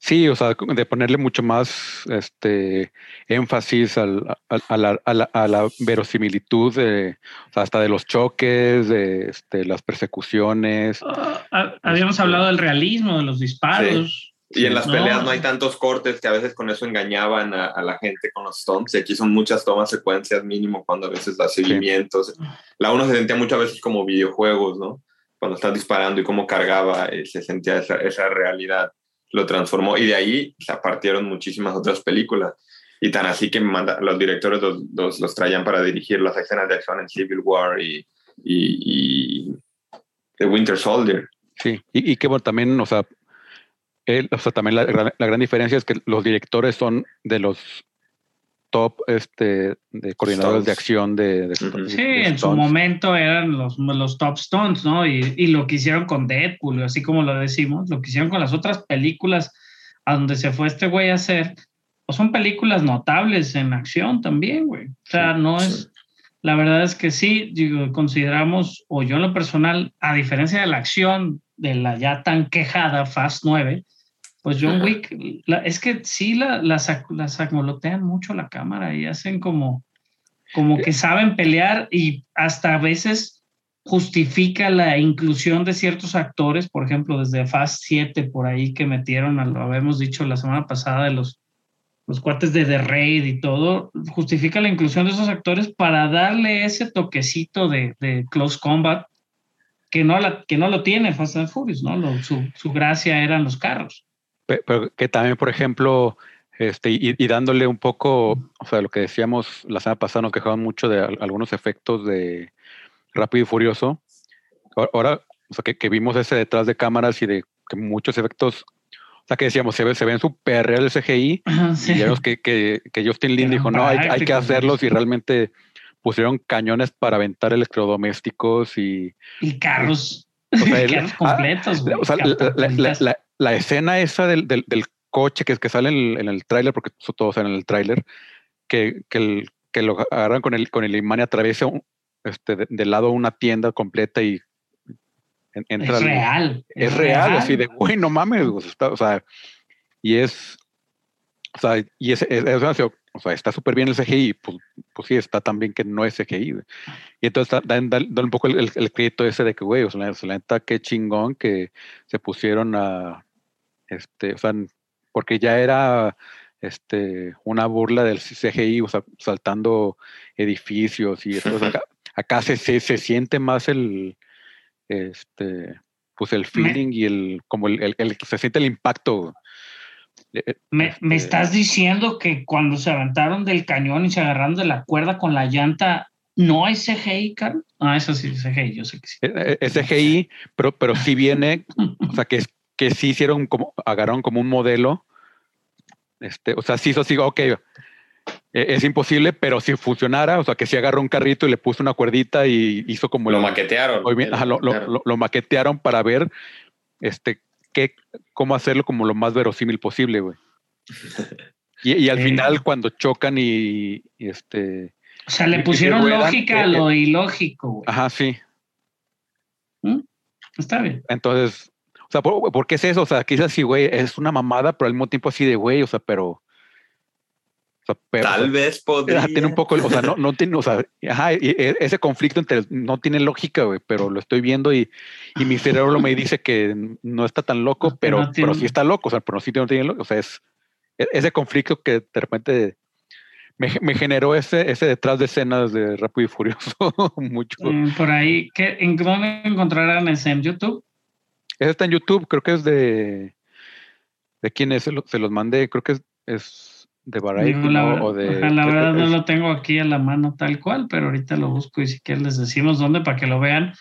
Sí, o sea, de ponerle mucho más este énfasis al- a, a la, a la- a la verosimilitud, de, o sea, hasta de los choques, de este, las persecuciones. Ah, habíamos Este- hablado del realismo, de los disparos. Y en las No, peleas no sí. hay tantos cortes que a veces con eso engañaban a, a la gente con los stunts. Y aquí son muchas tomas secuencias mínimo cuando a veces da seguimientos. La uno se sentía muchas veces como videojuegos, ¿no? Cuando estás disparando y cómo cargaba, eh, se sentía esa, esa realidad. Lo transformó y de ahí se partieron muchísimas otras películas. Y tan así que los directores los, los, traían para dirigir las escenas de acción en Civil War y, y, The Winter Soldier. Sí, y, y que bueno, también, o sea, él, o sea, también la, la gran diferencia es que los directores son de los top este, de coordinadores Stunts. de acción de, de- Ujú. de Sí, en su momento eran los, los top stunts, ¿no? Y, y lo que hicieron con Deadpool, así como lo decimos, lo que hicieron con las otras películas a donde se fue este güey a hacer, pues son películas notables en acción también, güey. O sea, Sí, no sí. es, la verdad es que sí, digo, consideramos, o yo en lo personal, a diferencia de la acción de la ya tan quejada Fast 9, pues John. Wick, la- es que sí la, las, ac- las acmolotean mucho la cámara y hacen como, como que saben pelear y hasta a veces justifica la inclusión de ciertos actores, por ejemplo, desde Fast 7 por ahí que metieron, a lo habíamos dicho la semana pasada, de los, los cuates de The Raid y todo, justifica la inclusión de esos actores para darle ese toquecito de, de Close Combat que no, la, que no lo tiene Fast and Furious, ¿no? Lo- su, su gracia eran los carros. Pe- Pero que también, por ejemplo, este, y, y dándole un poco, o sea, lo que decíamos la semana pasada, nos quejaban mucho de al- algunos efectos de Rápido y Furioso. Ahora, o sea, que, que vimos ese detrás de cámaras y de que muchos efectos, o sea, que decíamos, se, ve, se ven súper real el CGI, Sí. y vemos que, que, que Justin Lin dijo, no, hay, hay que hacerlos, y realmente pusieron cañones para aventar electrodomésticos y Y carros, O sea, el- carros ah, completos, güey. o sea, la, la- la- la escena esa del, del- del coche que, que sale en el, en el tráiler, porque todo sale en el tráiler, que, que, el- que lo agarran con el, con el imán y atraviesa un- este, de, de lado una tienda completa y en- entra es al- real. es real, así de, güey, no mames, o sea, y es, o sea, y es, es- es- o sea, está súper bien el CGI, pues, pues sí, está tan bien que no es CGI, güey. Y entonces da- dan, dan- dan un poco el, el- el crédito ese de que, güey, o sea, la, o sea, la neta, qué chingón que se pusieron a, este, o sea, porque ya era, este, una burla del CGI, o sea, saltando edificios y eso, o sea, acá, acá se, se, se siente más el, este, pues el feeling y el, como el, el- el- se siente el impacto. Eh, Me, me este, estás diciendo que cuando se aventaron del cañón y se agarraron de la cuerda con la llanta, ¿no hay CGI, Carl? Ah, eso sí, CGI, yo sé que sí. eh, eh, Es CGI, pero, pero sí viene, o sea, que, que sí hicieron como, agarraron como un modelo. Este, o sea, sí hizo así, ok, eh, es imposible, pero si funcionara, o sea, que si agarró un carrito y le puso una cuerdita y hizo como Lo el maquetearon. movimiento, ajá, lo, lo- lo maquetearon para ver este, qué, cómo hacerlo como lo más verosímil posible, güey. Y, y al Sí. final, cuando chocan y, y este. O sea, le pusieron ruedan, lógica a eh, lo ilógico. güey. Ajá, sí. Está bien. Entonces, o sea, ¿por, por qué es eso? O sea, quizás sí, güey, es una mamada, pero al mismo tiempo así de güey, o sea, pero. O sea, pero, Tal o sea, vez podría. tiene un poco, o sea, no, no tiene, o sea, ajá, y- y ese conflicto entre no tiene lógica, güey, pero lo estoy viendo y, y mi cerebro me dice que no está tan loco, No, pero, no tiene- pero sí está loco, o sea, pero sí no tiene loco, o sea, es e- ese conflicto que de repente me, me generó ese, ese detrás de escenas de Rápido y Furioso mucho. Mm, Por ahí, ¿qué, ¿en dónde encontrarán ese en YouTube? Ese está en YouTube, creo que es de. ¿De quién es? Se, lo- se los mandé, creo que es, es de Variety, la. O de, la verdad no lo tengo aquí a la mano tal cual, pero ahorita lo busco y si quieren les decimos dónde para que lo vean.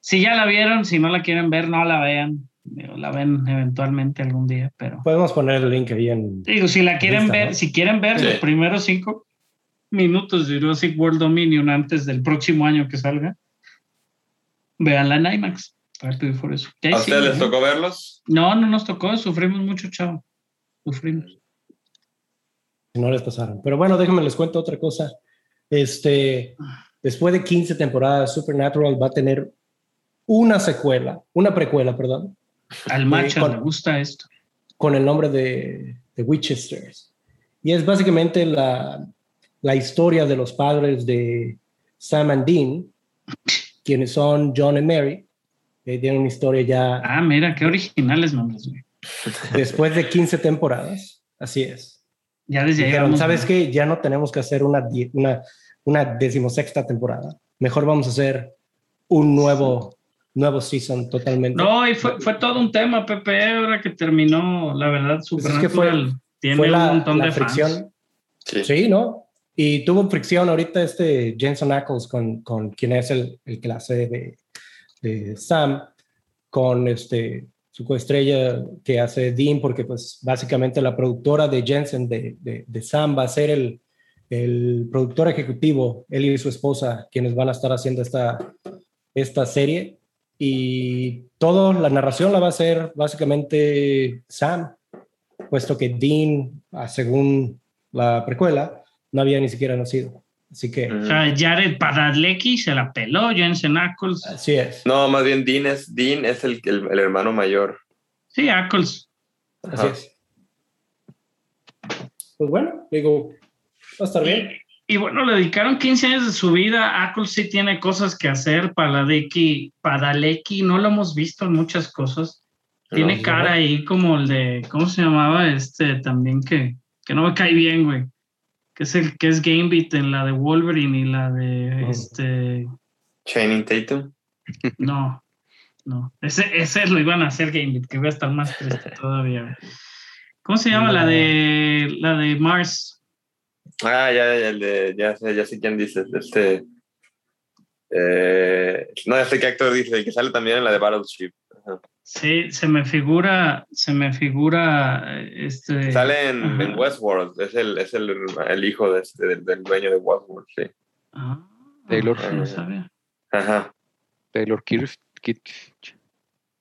Si ya la vieron, si no la quieren ver, no la vean. La ven eventualmente algún día, pero Podemos poner el link ahí en. digo, si la quieren ver, ¿no? si quieren ver Sí. los primeros cinco minutos de Jurassic World Dominion antes del próximo año que salga, véanla en IMAX. Rápido y Furioso. Ya ¿A ustedes les ¿no? tocó verlos? No, no nos tocó, sufrimos mucho, chavo. Sufrimos. No les pasaron. Pero bueno, déjenme les cuento otra cosa. Este, después de 15 temporadas, Supernatural va a tener una secuela, una precuela, perdón, Al macho con- le gusta esto. con el nombre de, de Winchesters. Y es básicamente la, la historia de los padres de Sam and Dean, quienes son John y Mary. que tienen una historia ya Ah, mira, qué originales nombres, después de 15 temporadas. Así es. Ya desde ahí Dijeron, vamos, ¿sabes qué? Ya no tenemos que hacer una, una, una decimosexta temporada. Mejor vamos a hacer un nuevo, nuevo season totalmente. No, y fue, fue todo un tema, Pepe, ahora que terminó, la verdad, Pues es que fue- Supernatural tiene Fue un la, montón la de fans. fricción. Sí. Sí, ¿no? Y tuvo fricción ahorita este Jensen Ackles con, con quien es el, el hace de, de Sam, con este su coestrella que hace Dean, porque pues básicamente la productora de Jensen de, de, Sam va a ser el, el productor ejecutivo, él y su esposa, quienes van a estar haciendo esta, esta serie. Y toda la narración la va a hacer básicamente Sam, puesto que Dean, ah, según la precuela, no había ni siquiera nacido. Así que. O sea, Jared Padalecki se la peló, Jensen Ackles. así es. No, más bien Dean es, Dean es el, el, el hermano mayor. Sí, Ackles. Así Ajá. es. Pues bueno, digo, va a estar bien. Y bueno, le dedicaron 15 años de su vida. Ackles sí tiene cosas que hacer. Padalecki, Padalecki no lo hemos visto en muchas cosas. Tiene No, cara ahí como el de, ¿cómo se llamaba? Este también que, que no me cae bien, güey. Que es el que es Gambit en la de Wolverine y la de Ujú. este. Channing Tatum. No, no. Ese, ese lo iban a hacer Gambit, que iba a estar más triste todavía. ¿Cómo se llama? La de la de Mars. Ah, ya, ya, el de, ya, sé, ya sé quién dices. Este, eh, no, ya sé qué actor dice, el que sale también en la de Battleship. Sí, se me figura, se me figura eh, este. Sale en, en Westworld, es el, es el, el hijo de este, del, del dueño de Westworld, sí. Ah, Taylor. No sabía. Ajá. Taylor Kitsch,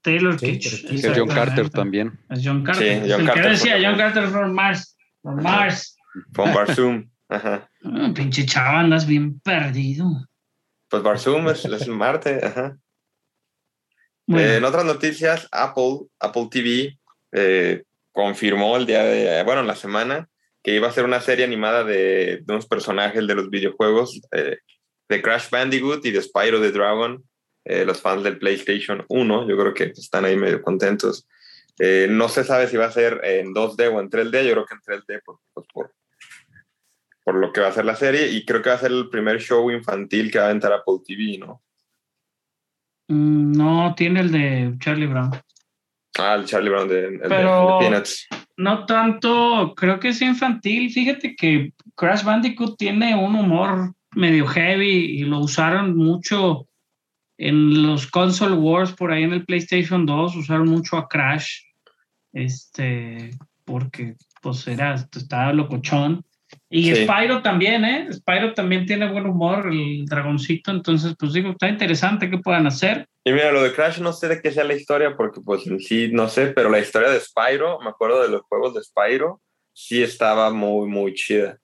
Taylor Sí, Kitsch. es John. Carter también. Es John Carter. Sí, Es John el Carter que decía John Carter from Mars. From Mars. Con Barzoom. Ajá. Ah, pinche chava, andas bien perdido. Pues Barzoom es, es el Marte. Ajá. Eh, en otras noticias, Apple, Apple TV eh, confirmó el día de, bueno, la semana, que iba a ser una serie animada de, de unos personajes de los videojuegos eh, de Crash Bandicoot y de Spyro the Dragon. Los fans del PlayStation 1, yo creo que están ahí medio contentos. No se sabe si va a ser en 2D o en 3D, yo creo que en 3D por, pues, por, por lo que va a ser la serie y creo que va a ser el primer show infantil que va a aventar Apple TV, ¿no? Mm, no tiene el de Charlie Brown. Ah, el Charlie Brown de, el de- Pero- de Peanuts. No tanto, creo que es infantil. Fíjate que Crash Bandicoot tiene un humor medio heavy y lo usaron mucho en los console wars por ahí en el PlayStation 2. Usaron mucho a Crash, este, porque pues era, estaba locochón. Y Sí. Spyro también, ¿eh? Spyro también tiene buen humor, el dragoncito. Entonces, pues digo, está interesante que puedan hacer. Y mira, lo de Crash no sé de qué sea la historia, porque pues en sí no sé, pero la historia de Spyro, me acuerdo de los juegos de Spyro, sí estaba muy, muy chida.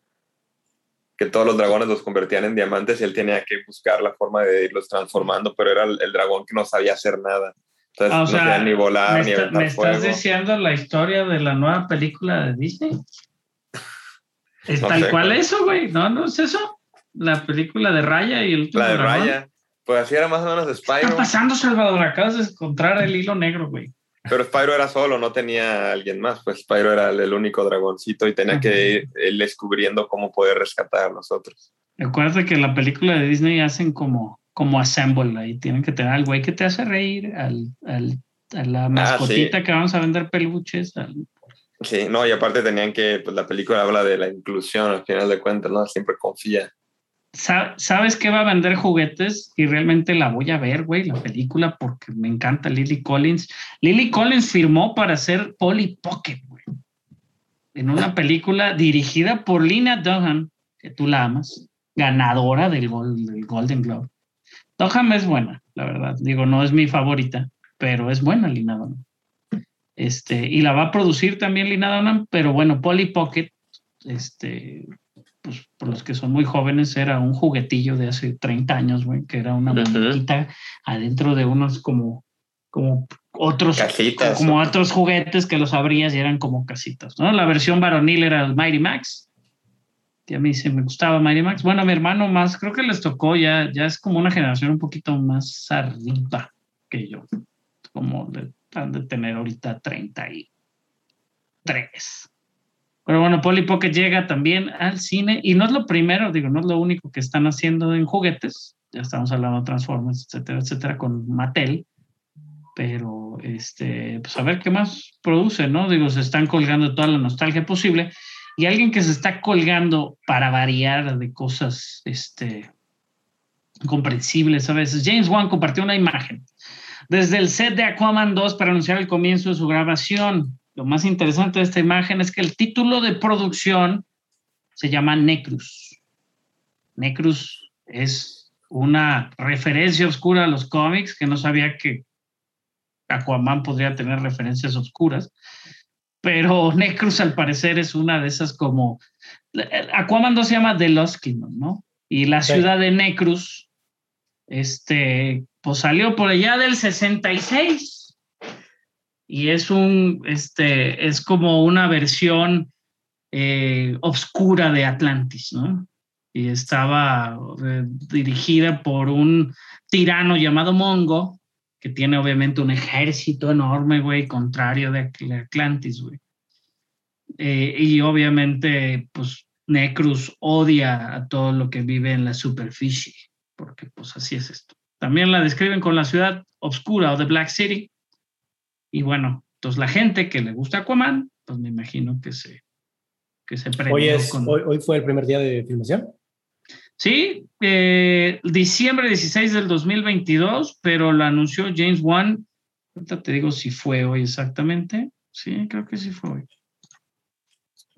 Que todos los dragones los convertían en diamantes y él tenía que buscar la forma de irlos transformando, pero era el, el dragón que no sabía hacer nada. Entonces Ah, o no sea, sabía ni volar, ¿Me, ni está- me fuego. estás diciendo la historia de la nueva película de Disney? ¿Es No tal sé, cual güey. eso, güey? No, no es eso. La película de Raya y el último La de dragón. Raya. Pues así era más o menos ¿Qué Spyro, está pasando, Salvador? Acabas de encontrar el hilo negro, güey. pero Spyro era solo, no tenía a alguien más, pues Spyro era el, único dragoncito y tenía que ir él descubriendo cómo poder rescatar a los otros. Recuerda que en la película de Disney hacen como, como assemble ahí. Tienen que tener al güey que te hace reír, al, al- a Ah, la mascotita que vamos a vender peluches, al, Sí, no, y aparte tenían que, pues la película habla de la inclusión al final de cuentas, ¿no? Siempre confía. Sa- ¿Sabes qué va a vender juguetes? Y realmente la voy a ver, güey, la película, porque me encanta Lily Collins. Lily Collins firmó para hacer Polly Pocket, güey. En una película dirigida por Lina Dunham, que tú la amas, ganadora del, gol- del Golden Globe. Dunham es buena, la verdad. Digo, no es mi favorita, pero es buena Lina Dunham. Este, y la va a producir también Lina Dunham, pero bueno, Polly Pocket, este, pues por los que son muy jóvenes, era un juguetillo de hace 30 años, güey, que era una muñequita adentro de unos como, como otros, Casitas. como otros juguetes que los abrías y eran como casitas, ¿no? La versión varonil era el Mighty Max, que a mí se me gustaba Mighty Max. Bueno, a mi hermano más, creo que les tocó ya, ya es como una generación un poquito más arriba que yo, como de, han de tener ahorita 33. Pero bueno, Polly Pocket llega también al cine y no es lo primero, digo, no es lo único que están haciendo en juguetes. Ya estamos hablando de Transformers, etcétera, etcétera, con Mattel. Pero, este, pues a ver qué más produce, ¿no? Digo, se están colgando toda la nostalgia posible. Y alguien que se está colgando para variar de cosas, este, comprensibles a veces. James Wan compartió una imagen desde el set de Aquaman 2 para anunciar el comienzo de su grabación. Lo más interesante de esta imagen es que el título de producción se llama Necrus. Necrus es una referencia oscura a los cómics, que no sabía que Aquaman podría tener referencias oscuras, pero Necrus al parecer es una de esas como... Aquaman 2 se llama The Lost Kingdom, ¿no? Y la ciudad de Necrus, este, pues salió por allá del 66 y es un, este, es como una versión eh, obscura de Atlantis, ¿no? Y estaba eh, dirigida por un tirano llamado Mongo, que tiene obviamente un ejército enorme, güey, contrario de Atl- Atlantis, güey. Eh, y obviamente, pues, Necrus odia a todo lo que vive en la superficie, porque pues así es esto. También la describen con la ciudad oscura o The Black City. Y bueno, entonces la gente que le gusta Aquaman, pues me imagino que se, que se Hoy, es, con- hoy, hoy fue el primer día de filmación. Sí, eh, diciembre 16 del 2022, pero la anunció James Wan. Ahorita te digo si fue hoy exactamente. Sí, creo que sí fue hoy.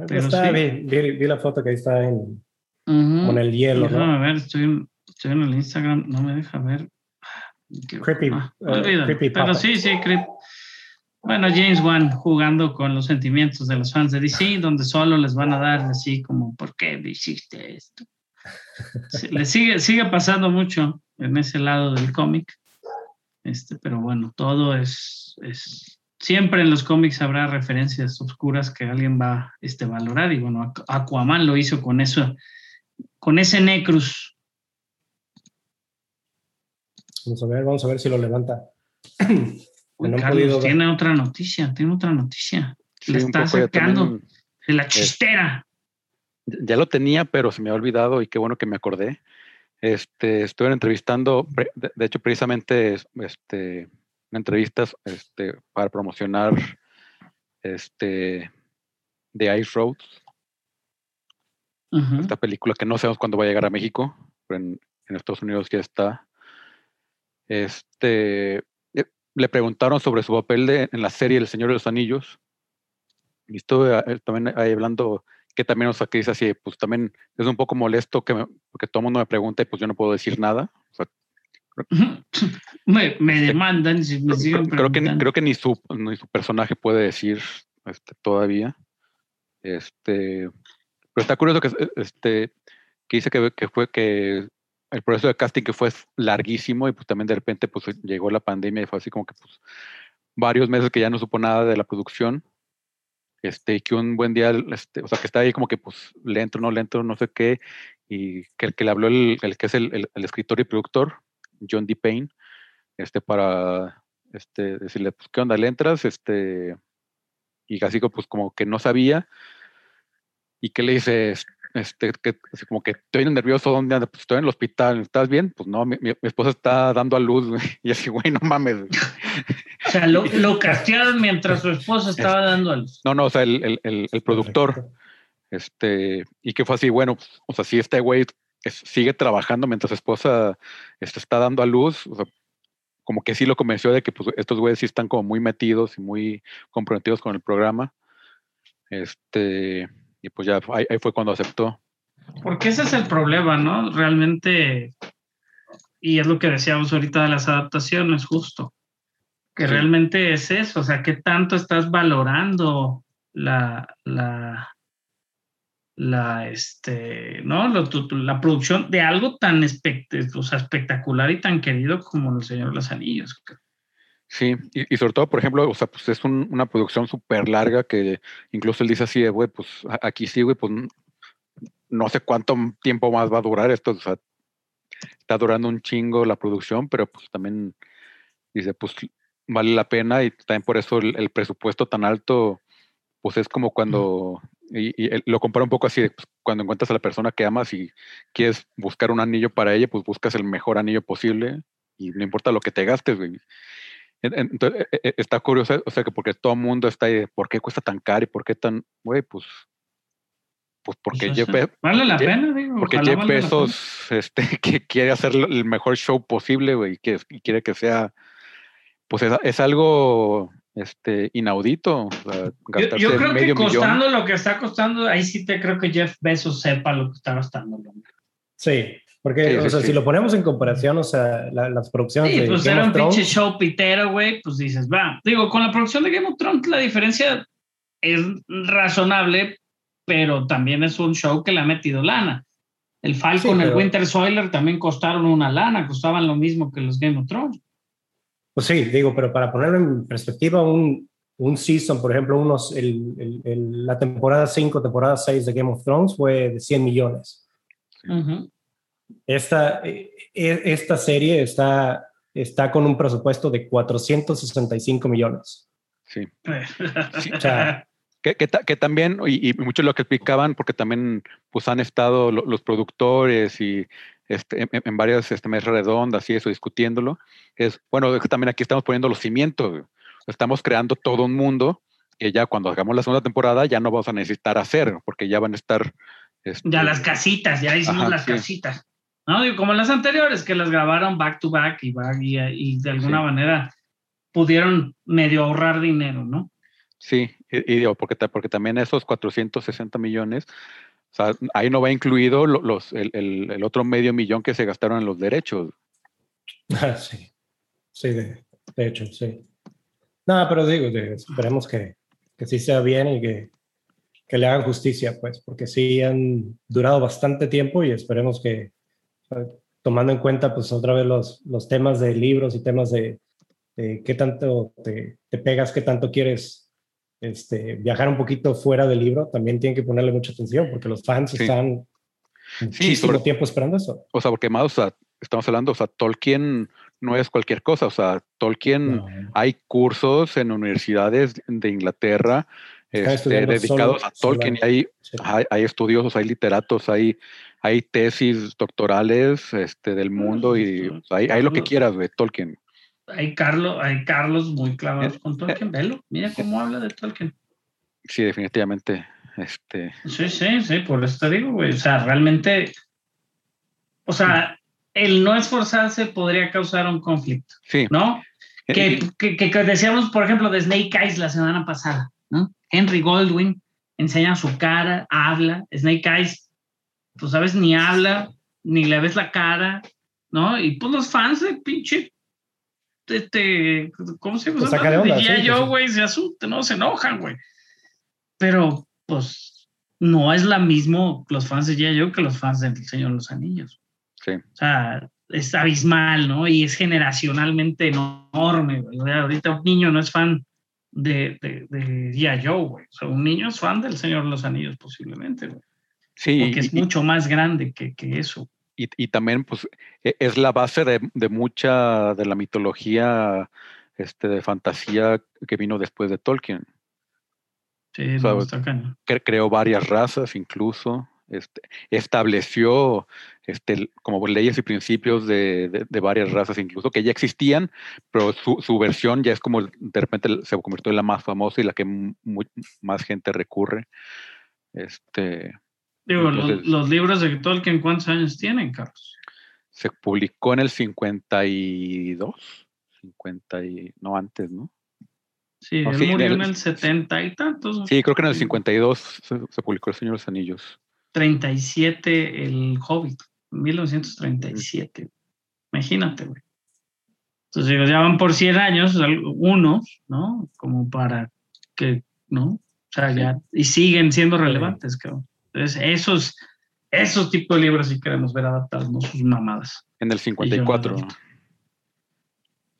Pero Está, sí. vi, vi- vi la foto que ahí está en, Ujú. con el hielo, Déjame ¿no? ver, estoy estoy en el Instagram, no me deja ver. Creepy, ah, creepy Pero sí, sí, creep- Bueno, James Wan jugando con los sentimientos de los fans de DC, donde solo les van a dar así como, ¿por qué me hiciste esto? Sí, le sigue, sigue pasando mucho en ese lado del cómic. Este, pero bueno, todo es, es. Siempre en los cómics habrá referencias oscuras que alguien va a este, valorar. Y bueno, Aqu- Aquaman lo hizo con eso, con ese Necrus. Vamos a ver, vamos a ver si lo levanta. Uy, No Carlos, tiene otra noticia, tiene otra noticia. Sí, Le está sacando también, de la chistera. ya lo tenía, pero se me ha olvidado y qué bueno que me acordé. Este, estuve entrevistando, de, de hecho, precisamente este, entrevistas este, para promocionar este, The Ice Road, Ujú. esta película que no sabemos cuándo va a llegar a México, pero en, en Estados Unidos ya está. Este, eh, le preguntaron sobre su papel de- en la serie El Señor de los Anillos. Y estuve eh, también ahí hablando que también nos dice así, pues también es un poco molesto que me- porque todo el mundo me pregunta y pues yo no puedo decir nada. O sea, me, me demandan si me siguen creo, que, creo que ni su, ni su personaje puede decir este, todavía. Este, pero está curioso que, este, que dice que, que fue que el proceso de casting que fue larguísimo y pues también de repente pues llegó la pandemia y fue así como que pues varios meses que ya no supo nada de la producción. Este, y que un buen día, este, o sea, que está ahí como que pues lento, no lento, no sé qué, y que el que le habló el, que es el, escritor y productor, John D. Payne, este, para este, decirle, pues, ¿qué onda? ¿Le entras? Este, y como, pues como que no sabía, y que le dice, este, que así como que estoy nervioso, ¿dónde andas? Pues estoy en el hospital, ¿estás bien? Pues no, mi, mi- esposa está dando a luz, güey. Y así, güey, no mames. güey. O sea, lo, lo castearon mientras su esposa estaba dando a luz. No, no, o sea, el, el, el, el productor, Perfecto. este, y que fue así, bueno, pues, o sea, si este güey es- sigue trabajando mientras su esposa este, está dando a luz, o sea, como que sí lo convenció de que pues, estos güeyes sí están como muy metidos y muy comprometidos con el programa. Este, y pues ya ahí, ahí fue cuando aceptó. Porque ese es el problema, ¿no? Realmente, y es lo que decíamos ahorita de las adaptaciones, justo, que Sí. realmente es eso, o sea, ¿qué tanto estás valorando la, la, la, este, ¿no? La producción de algo tan espect- o sea, espectacular y tan querido como El Señor de los Anillos? Sí, y, y sobre todo, por ejemplo, o sea, pues es un- una producción súper larga que incluso él dice así, güey, pues aquí sí, güey, pues no sé cuánto tiempo más va a durar esto, o sea, está durando un chingo la producción, pero pues también dice, pues vale la pena y también por eso el, el presupuesto tan alto, pues es como cuando, y, lo compara un poco así, pues, cuando encuentras a la persona que amas y quieres buscar un anillo para ella, pues buscas el mejor anillo posible y no importa lo que te gastes, güey. En- en- Entonces, e- está curioso, o sea, que porque todo el mundo está ahí, de, ¿por qué cuesta tan caro y por qué tan, güey? Pues, pues porque Pues, Jeff, o sea, Be- vale la porque- pena, digo. porque Jeff pena. Bezos este, que quiere hacer el mejor show posible, güey, y que y quiere que sea, pues es, es algo este, inaudito, o sea, Yo, gastarse yo creo que millón. costando lo que está costando, ahí sí te creo que Jeff Bezos sepa lo que está gastando. Sí, porque, Sí, o sí, sea, sí. si lo ponemos en comparación, o sea, la- las producciones Sí, de pues Game era of un pinche Thrones, show pitero, güey, pues dices, va. Digo, con la producción de Game of Thrones la diferencia es razonable, pero también es un show que le ha metido lana. El Falcon, Sí, el pero- Winter Soiler también costaron una lana, costaban lo mismo que los Game of Thrones. Pues sí, digo, pero para ponerlo en perspectiva, un, un season, por ejemplo, unos, el, el- el- la temporada 5, temporada 6 de Game of Thrones fue de 100 millones. Ujú. Esta, eh, eh, esta serie está, está con un presupuesto de 465 millones. Sí. O sea, Que, que, ta- que también, y, y mucho lo que explicaban, porque también pues han estado lo- los productores y este, en, en varias este, mesas redondas y eso, discutiéndolo, es, bueno, es que también aquí estamos poniendo los cimientos, estamos creando todo un mundo que ya cuando hagamos la segunda temporada ya no vamos a necesitar hacer, porque ya van a estar... este, Ya las casitas, ya hicimos Ajá, las sí. casitas. ¿No? Digo, como las anteriores, que las grabaron back to back y, back y, y de alguna Sí. manera pudieron medio ahorrar dinero, ¿no? Sí, y, y digo, porque, porque también esos 460 millones, o sea, ahí no va incluido lo- los, el, el- el otro medio millón que se gastaron en los derechos. Ah, sí, sí, de, de hecho, sí. Nada, pero digo, de- esperemos que, que sí sea bien y que, que le hagan justicia, pues, porque sí han durado bastante tiempo y esperemos que, tomando en cuenta, pues, otra vez los, los temas de libros y temas de, de qué tanto te, te pegas, qué tanto quieres este, viajar un poquito fuera del libro, también tienen que ponerle mucha atención porque los fans Sí. están muchísimo sobre- tiempo esperando eso. O sea, porque más, o sea, estamos hablando, o sea, Tolkien no es cualquier cosa, o sea, Tolkien, No. hay cursos en universidades de Inglaterra este, dedicados solo- a Tolkien solo- y hay, Sí. hay, hay estudiosos, hay literatos, hay, hay tesis doctorales este, del mundo y sea, hay, hay lo que quieras de Tolkien. Hay Carlos, hay Carlos muy clavados Eh, con Tolkien, velo, mira cómo habla de Tolkien. Sí, definitivamente. Este, Sí, sí, sí, por eso te digo, güey. O sea, realmente, o sea, el no esforzarse podría causar un conflicto, sí. ¿no? Eh, Que, eh, que, que- que decíamos, por ejemplo, de Snake Eyes la semana pasada, ¿no? Henry Goldwyn enseña su cara, habla, Snake Eyes, pues sabes, ni habla, ni le ves la cara, ¿no? Y pues los fans de pinche, este, ¿cómo se llama? G.I. sí, Joe, sí. güey, se asustan, ¿no? Se enojan, güey. Pero, pues, no es la mismo los fans de G.I. Joe que los fans del Señor de los Anillos. sí. O sea, es abismal, ¿no? Y es generacionalmente enorme, güey. O sea, ahorita un niño no es fan de, de, de G.I. Joe, güey. O sea, un niño es fan del Señor de los Anillos, posiblemente, güey. Sí, Porque es y- mucho más grande que, que eso. y, y también pues e- es la base de, de mucha de la mitología este, de fantasía que vino después de Tolkien. Sí, sea, está cañón. Cre- creó varias razas incluso. este, estableció este, como leyes y principios de, de, varias razas incluso, que ya existían, pero su, su, versión ya es como de repente se convirtió en la más famosa y la que más gente recurre. Este, Digo, los, los, libros de Tolkien, ¿cuántos años tienen, Carlos? Se publicó en el 52, 50 y, no antes, ¿no? Sí, él murió en el, 70 y tantos. Sí, creo que en el 52 se, se publicó El Señor de los Anillos. 37 El Hobbit, 1937. Imagínate, güey. Entonces, digo, ya van por 100 años, unos, ¿no? Como para que, ¿no? O sea, ya, y siguen siendo relevantes, creo. Entonces, esos, esos tipos de libros sí queremos ver adaptados, no sus mamadas. En el 54.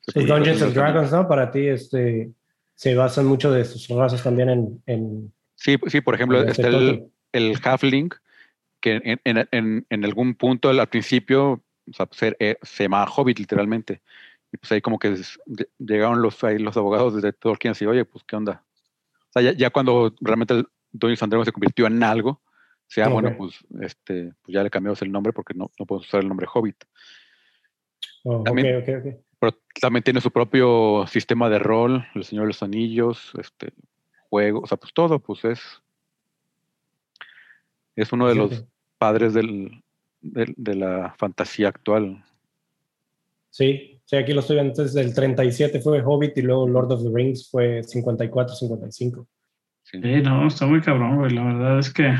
Sí, Dungeons and Dragons, ¿no? Para ti, este, se basan mucho de sus razas también en... en sí, sí, por ejemplo, está el, el Halfling, que en, en, en, algún punto al principio o sea, se, eh, se llamaba Hobbit literalmente. Y pues ahí como que llegaron los, ahí los abogados de Tolkien así, oye, pues qué onda. O sea, ya, ya cuando realmente el Dungeons and se convirtió en algo, o sea, bueno, pues, este, pues ya le cambiamos el nombre porque no, no podemos usar el nombre Hobbit. Oh, también, okay, okay, Pero también tiene su propio sistema de rol, el Señor de los Anillos, este, juego, o sea, pues todo, pues es es uno de los padres del, de la fantasía actual. Sí, sí, aquí lo estoy viendo. Entonces, el 37 fue Hobbit y luego Lord of the Rings fue 54, 55. Sí, no, está muy cabrón, güey. La verdad es que.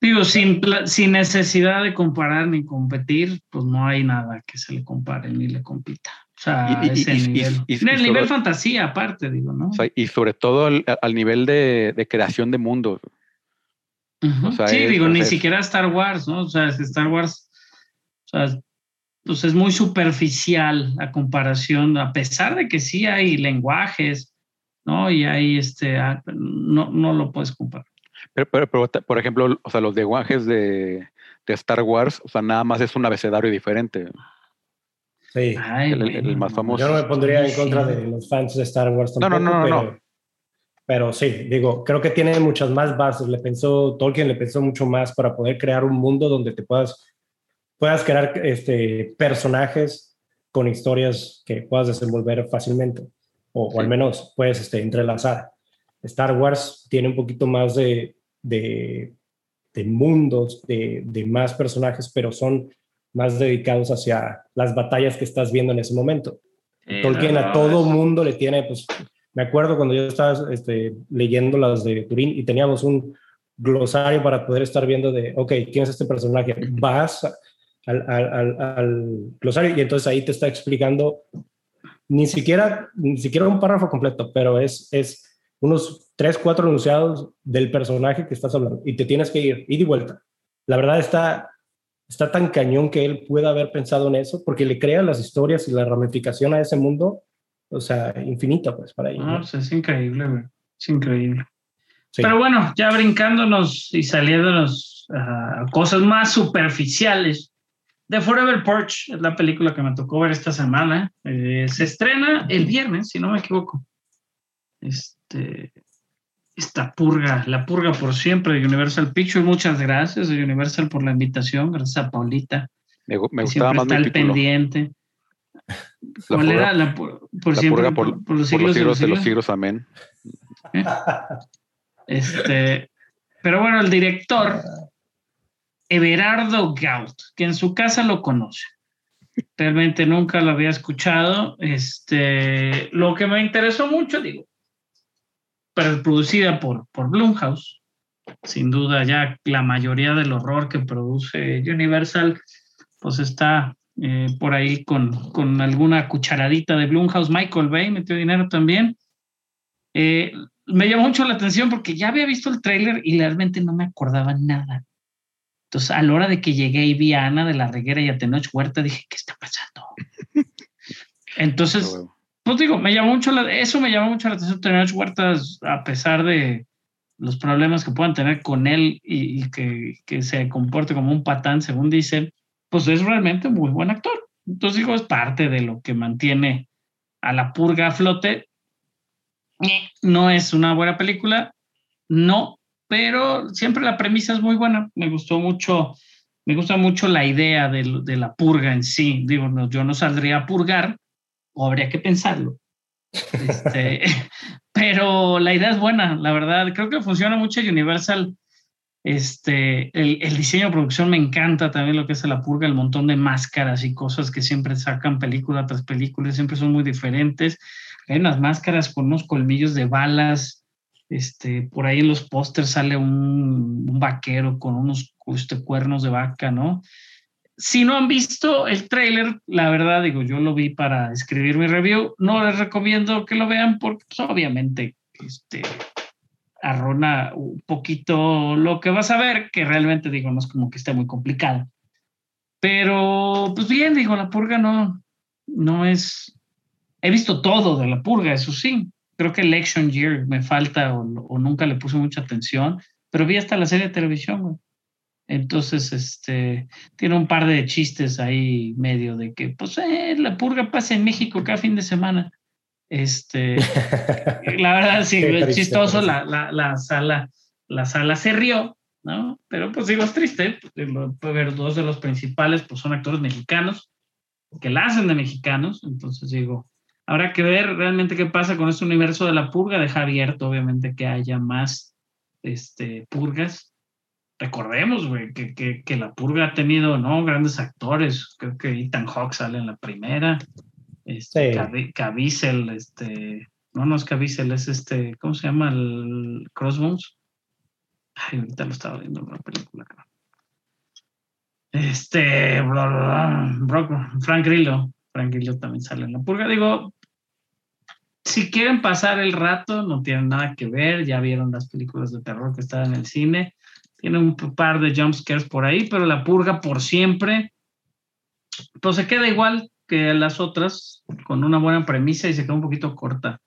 Digo, sin, sin necesidad de comparar ni competir, pues no hay nada que se le compare ni le compita. O sea, ese nivel. Y, el nivel fantasía, aparte, digo, ¿no? y sobre todo al, al nivel de, de, creación de mundos sí, digo, ni siquiera Star Wars, ¿no? O sea, Star Wars, o sea, pues es muy superficial la comparación, a pesar de que sí hay lenguajes, ¿no? Y hay este, no, no lo puedes comparar. Pero, pero, por ejemplo, o sea, los lenguajes de, de, Star Wars, o sea, nada más es un abecedario diferente. Sí. el, más famoso. Yo no me pondría en contra de los fans de Star Wars tampoco, no, no, no, no. Pero sí, digo, creo que tiene muchas más bases. Le pensó, Tolkien le pensó mucho más para poder crear un mundo donde te puedas, puedas crear este, personajes con historias que puedas desenvolver fácilmente, o, al menos puedes este, entrelazar. Star Wars tiene un poquito más de, de, de mundos, de, de, más personajes, pero son más dedicados hacia las batallas que estás viendo en ese momento. Tolkien a todo mundo le tiene, pues, me acuerdo cuando yo estaba este, leyendo las de Turín y teníamos un glosario para poder estar viendo de, ok, ¿quién es este personaje? Vas al, al, al, glosario y entonces ahí te está explicando ni siquiera, ni siquiera un párrafo completo, pero es, es unos tres, cuatro enunciados del personaje que estás hablando y te tienes que ir, y de vuelta. La verdad está, está tan cañón que él pueda haber pensado en eso porque le crea las historias y la ramificación a ese mundo o sea, infinita, pues, para ellos. No, pues es increíble, güey. Es increíble. Pero bueno, ya brincándonos y saliéndonos a cosas más superficiales. The Forever Porch es la película que me tocó ver esta semana. Eh, se estrena el viernes, si no me equivoco. Este, esta purga, la purga por siempre de Universal Pictures. Muchas gracias a Universal por la invitación. Gracias a Paulita. Me, me gustaba más está el pendiente. ¿Cuál era la, por, siempre, por, los siglos, de, los siglos, amén. Este, pero bueno, el director, Everardo Gaut, que en su casa lo conoce. Realmente nunca lo había escuchado. Este, lo que me interesó mucho, digo, pero producida por, por Blumhouse, sin duda ya la mayoría del horror que produce Universal, pues está eh, por ahí con, con, alguna cucharadita de Blumhouse. Michael Bay metió dinero también. Eh, me llamó mucho la atención porque ya había visto el tráiler y realmente no me acordaba nada. Entonces, a la hora de que llegué y vi a Ana de la Reguera y a Tenoch Huerta, dije, ¿qué está pasando? Entonces, pues digo, me llamó mucho la, eso me llamó mucho la atención. Tenoch Huerta, a pesar de los problemas que puedan tener con él y, y que, que, se comporte como un patán, según dicen, pues es realmente muy buen actor. Entonces digo, es parte de lo que mantiene a la purga a flote. No es una buena película, no, pero siempre la premisa es muy buena. Me gustó mucho, me gusta mucho la idea de, de la purga en sí. Digo, no, yo no saldría a purgar, o habría que pensarlo. Este, pero la idea es buena, la verdad. Creo que funciona mucho Universal. Este, el, el, diseño de producción me encanta también lo que es la purga, el montón de máscaras y cosas que siempre sacan película tras película, siempre son muy diferentes. Hay unas máscaras con unos colmillos de balas. Este, por ahí en los pósters sale un, un, vaquero con unos este, cuernos de vaca, ¿no? Si no han visto el tráiler, la verdad digo, yo lo vi para escribir mi review, no les recomiendo que lo vean porque pues, obviamente este, arrona un poquito lo que vas a ver, que realmente digo, no es como que esté muy complicado. Pero pues bien, digo, la purga no, no es... He visto todo de la purga, eso sí. Creo que Election Year me falta o, o nunca le puse mucha atención, pero vi hasta la serie de televisión, güey. Entonces, este, tiene un par de chistes ahí medio de que, pues, eh, la purga pasa en México cada fin de semana. Este, la verdad, sí, es chistoso, la, la, la, sala, la sala se rió, ¿no? Pero pues digo, es triste, puede ver dos de los principales, pues son actores mexicanos, que la hacen de mexicanos, entonces digo, habrá que ver realmente qué pasa con este universo de la purga, deja abierto, obviamente, que haya más este, purgas, recordemos, güey, que, que, que, la purga ha tenido, ¿no? Grandes actores. Creo que Ethan Hawke sale en la primera. Este, sí. Caviezel, este, no, no es Caviezel, es este, ¿cómo se llama? El Crossbones. Ay, ahorita lo estaba viendo en la película. Este, bla, bla, bla, Frank Grillo. Frank Grillo también sale en la purga. Digo, si quieren pasar el rato, no tienen nada que ver. Ya vieron las películas de terror que están en el cine tiene un par de jumpscares por ahí, pero la purga por siempre, pues se queda igual que las otras, con una buena premisa y se queda un poquito corta.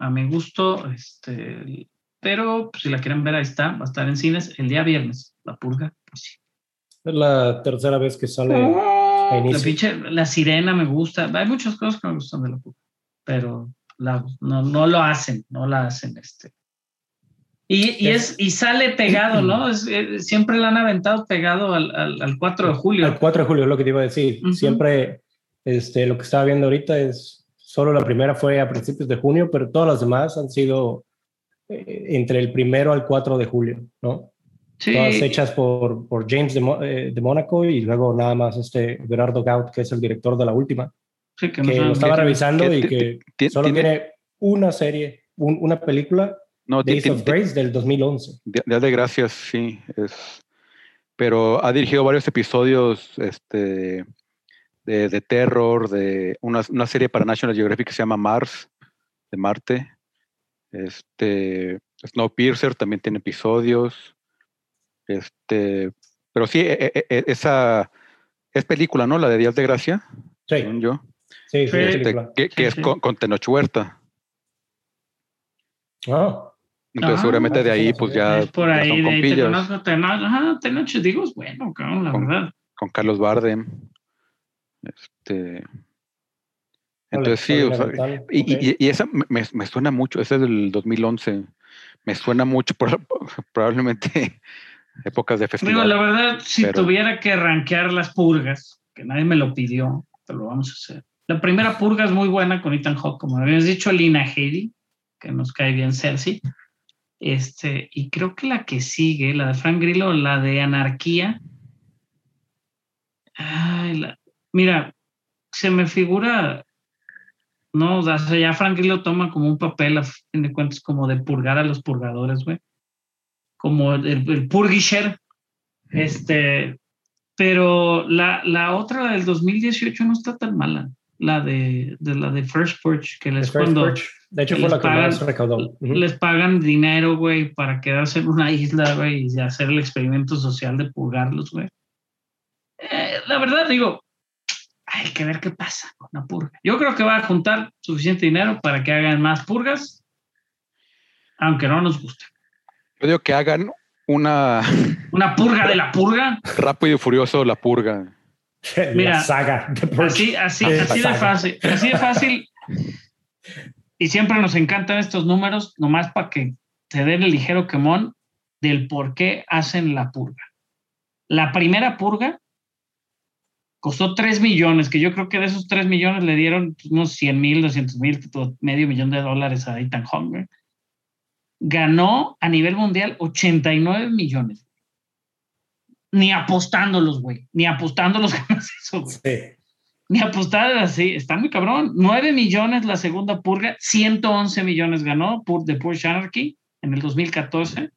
A mi gusto, este, pero pues, si la quieren ver, ahí está, va a estar en cines el día viernes, la purga. Pues, sí. Es la tercera vez que sale. Oh, la, pinche, la sirena me gusta, hay muchas cosas que me gustan de la purga, pero la, no, no lo hacen, no la hacen este y, y, es, y sale pegado, ¿no? Es, eh, siempre la han aventado pegado al, al, al, 4 de julio. Al 4 de julio es lo que te iba a decir. Uh -huh. Siempre este, lo que estaba viendo ahorita es, solo la primera fue a principios de junio, pero todas las demás han sido eh, entre el primero al 4 de julio, ¿no? Sí. Todas hechas por, por James de, eh, de Mónaco y luego nada más este Gerardo Gaut, que es el director de la última, sí, que, que no lo estaba revisando y que solo tiene una serie, un, una película no, Days of Grace del 2011. Día de Gracias, sí. Es, pero ha dirigido varios episodios este, de, de terror, de una, una, serie para National Geographic que se llama Mars, de Marte. Este, Snowpiercer también tiene episodios. Este, pero sí, e, e, e, esa es película, ¿no? La de Días de Gracia. Sí. Yo. Sí, sí, este, que, que sí, es con, con Tenoch Huerta. Oh. Entonces, ah, seguramente de ahí, pues ya. Es por ahí, ya son de ahí te conozco, Tenoch, ajá, Tenoch, digo, es bueno, cabrón, la Con- verdad. Con Carlos Bardem. Este. Entonces, sí, o sea, y, ok. y- y esa me, me suena mucho, esa es del 2011. Me suena mucho, por- probablemente épocas de Digo, festival. la verdad, si pero- tuviera que rankear las purgas, que nadie me lo pidió, pero lo vamos a hacer. La primera purga es muy buena con Ethan Hawke, como habíamos dicho, Lina Headey, que nos cae bien Cersei. Este, y creo que la que sigue, la de Frank Grillo, la de Anarquía. Ay, la- mira, se me figura, no, o sea, ya Frank Grillo toma como un papel, a fin de cuentas, como de purgar a los purgadores, güey. Como el, el purgisher. Este, pero la, la otra, la del 2018, no está tan mala. La de, de la de First Purge, que les cuando Purge, de hecho, les fue la que pagan- más recaudó. Ujú. les pagan dinero, güey, para quedarse en una isla, güey, y hacer el experimento social de purgarlos, güey. Eh, la verdad, digo, hay que ver qué pasa con la purga. Yo creo que va a juntar suficiente dinero para que hagan más purgas, aunque no nos guste. Yo digo que hagan una Una purga de la purga, rápido y furioso la purga. la Mira, saga de así, así, Sí, así de fácil, así de fácil. Y siempre nos encantan estos números, nomás para que te den el ligero quemón. del por qué hacen la purga. La primera purga costó 3 millones, que yo creo que de esos 3 millones le dieron unos 100 mil, 200 mil, medio millón de dólares a Ethan Hunger. Ganó a nivel mundial 89 millones. Ni apostándolos, güey. Ni apostándolos ganas eso, güey. Sí. Ni apostar así. Está muy cabrón. 9 millones la segunda purga, 111 millones ganó por The Purge Anarchy en el 2014.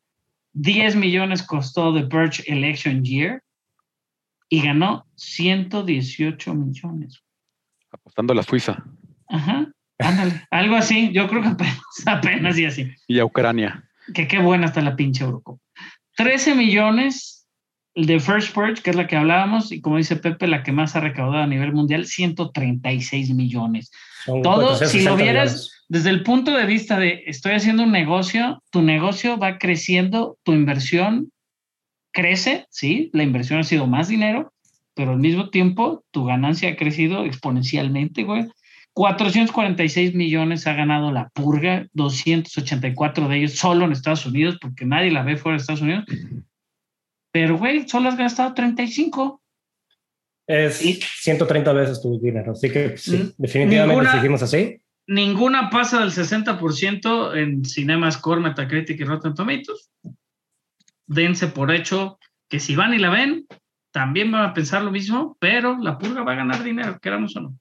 10 millones costó The Purge Election Year y ganó 118 millones. Apostando a la Suiza Ajá, ándale, algo así. Yo creo que apenas, apenas y así. y a Ucrania. Que qué buena está la pinche Eurocopa. 13 millones de First Purge, que es la que hablábamos, y como dice Pepe, la que más ha recaudado a nivel mundial, 136 millones. Son Todo, si 460 lo vieras millones. desde el punto de vista de estoy haciendo un negocio, tu negocio va creciendo, tu inversión crece, sí, la inversión ha sido más dinero, pero al mismo tiempo tu ganancia ha crecido exponencialmente, güey. 446 millones ha ganado la purga, 284 de ellos solo en Estados Unidos, porque nadie la ve fuera de Estados Unidos. Pero, güey, solo has gastado 35. Es Y- 130 veces tu dinero. Así que sí, Mm. definitivamente Ninguna- seguimos así. Ninguna pasa del 60% en Cinema Score, Metacritic y Rotten Tomatoes. Dense por hecho que si van y la ven, también van a pensar lo mismo, pero la purga va a ganar dinero, queramos o no.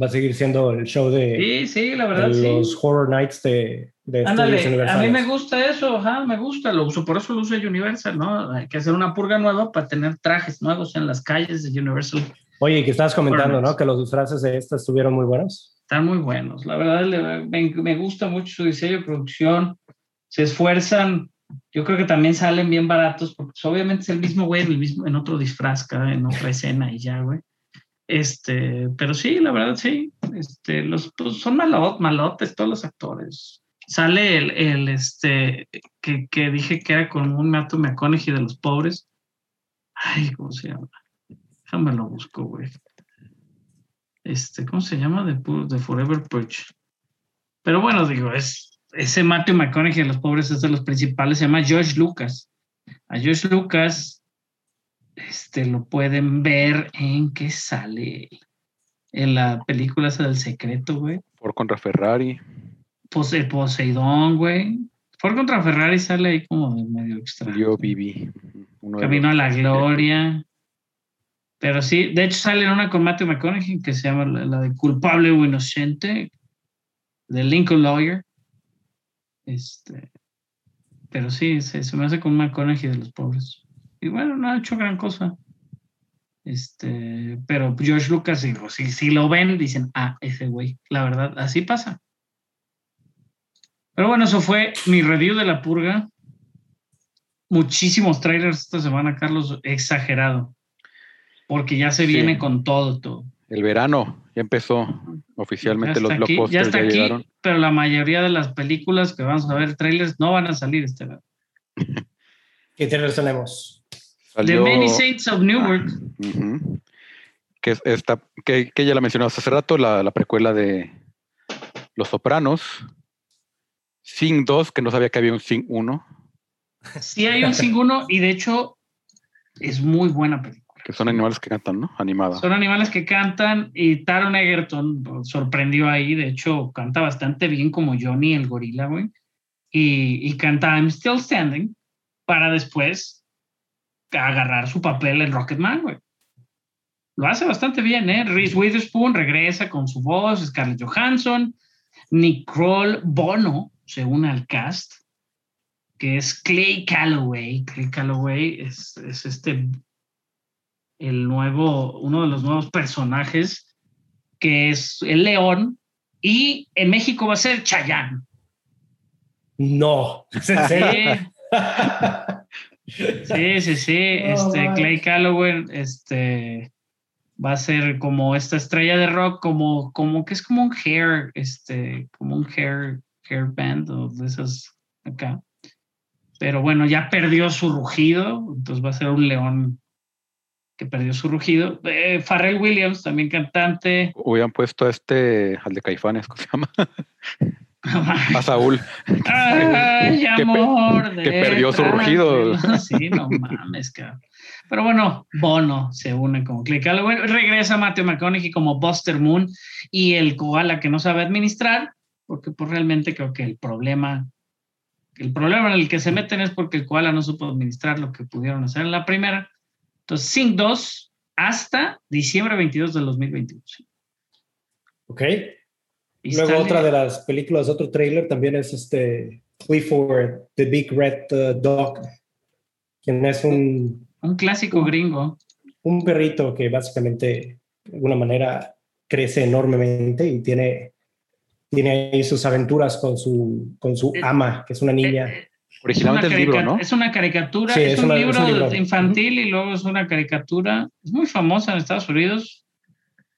Va a seguir siendo el show de, Sí, sí, la de verdad, sí. los Horror Nights de, de Ándale, a mí me gusta eso, ajá, me gusta, lo uso, por eso lo uso de Universal, ¿no? Hay que hacer una purga nueva para tener trajes nuevos en las calles de Universal. Oye, que estabas comentando, Horror ¿no? Que los disfraces de estas estuvieron muy buenos. Están muy buenos, la verdad me, me gusta mucho su diseño y producción, se esfuerzan, yo creo que también salen bien baratos, porque obviamente es el mismo güey en, el mismo, en otro disfraz, en otra escena y ya, güey. Este, pero sí, la verdad sí, este, los, pues, son malot, malotes todos los actores. Sale el, el este, que, que dije que era como un Matthew McConaughey de los pobres. Ay, ¿cómo se llama? Déjame lo busco, güey. Este, ¿cómo se llama? De, de Forever Purge. Pero bueno, digo, es ese Matthew McConaughey de los pobres es de los principales, se llama George Lucas. A George Lucas, este, lo pueden ver en que sale en la película esa del secreto, güey. Por contra Ferrari. Pose- Poseidón, güey. Ford contra Ferrari sale ahí como de medio extraño. Yo viví. Uno Camino a la Gloria. Pero sí, de hecho sale en una con Matthew McConaughey que se llama la, la de Culpable o Inocente, de Lincoln Lawyer. Este, pero sí, se, se me hace con McConaughey de los pobres. Y bueno, no ha hecho gran cosa. Este, pero George Lucas, digo, si, si lo ven, dicen, ah, ese güey. La verdad, así pasa. Pero bueno, eso fue mi review de la purga. Muchísimos trailers esta semana, Carlos, exagerado. Porque ya se Sí. viene con todo, todo. El verano ya empezó oficialmente. Ya Los aquí, ya blockbusters está ya, aquí, llegaron. pero la mayoría de las películas que vamos a ver, trailers, no van a salir este verano. ¿Qué trailers tenemos? Salió, The Many Saints of Newark. Ujú. que, es esta, que, que ya la mencionamos hace rato, la, la precuela de Los Sopranos. Sing 2, que no sabía que había un Sing 1, Sí hay un Sing 1 y de hecho es muy buena película. que son animales que cantan, ¿no? Animada. Son animales que cantan y Taron Egerton sorprendió ahí, de hecho canta bastante bien como Johnny el gorila, güey. Y, y canta I'm Still Standing para después agarrar su papel en Rocketman, güey. Lo hace bastante bien, ¿eh? Reese Witherspoon regresa con su voz, Scarlett Johansson, Nicole Bono se une al cast, que es Clay Calloway. Clay Calloway es, es este el nuevo, uno de los nuevos personajes, que es el león, y en México va a ser Chayán. No. ¿Es en serio? Sí, sí, sí. Oh, este. Clay Calloway, este, va a ser como esta estrella de rock, como, como que es como un hair, este, como un hair, hair band o de esas acá. Pero bueno, ya perdió su rugido, entonces va a ser un león que perdió su rugido. Eh, Pharrell Williams, también cantante. Hubieran puesto a este, al de Caifanes, ¿cómo se llama? A Saúl. Ay, Que amor. que perdió su rugido. Sí, no mames, cabrón. Pero bueno, Bono se une como Click. Bueno, regresa Matthew McConaughey como Buster Moon y el koala que no sabe administrar, porque pues realmente creo que el problema, el problema en el que se meten es porque el koala no supo administrar lo que pudieron hacer en la primera. Entonces, Sync 2 hasta diciembre 22 del 2021. Ok. Y Luego sale- otra de las películas, otro trailer también es este Clifford, The Big Red uh, Dog, quien es un, un clásico gringo. un perrito que básicamente de alguna manera crece enormemente y tiene, tiene ahí sus aventuras con su, con su Eh, ama, que es una niña. Eh, eh, Originalmente es el una libro, ¿no? Es una caricatura, Sí, es, es un una- es libro un libro. infantil y luego es una caricatura. Es muy famosa en Estados Unidos.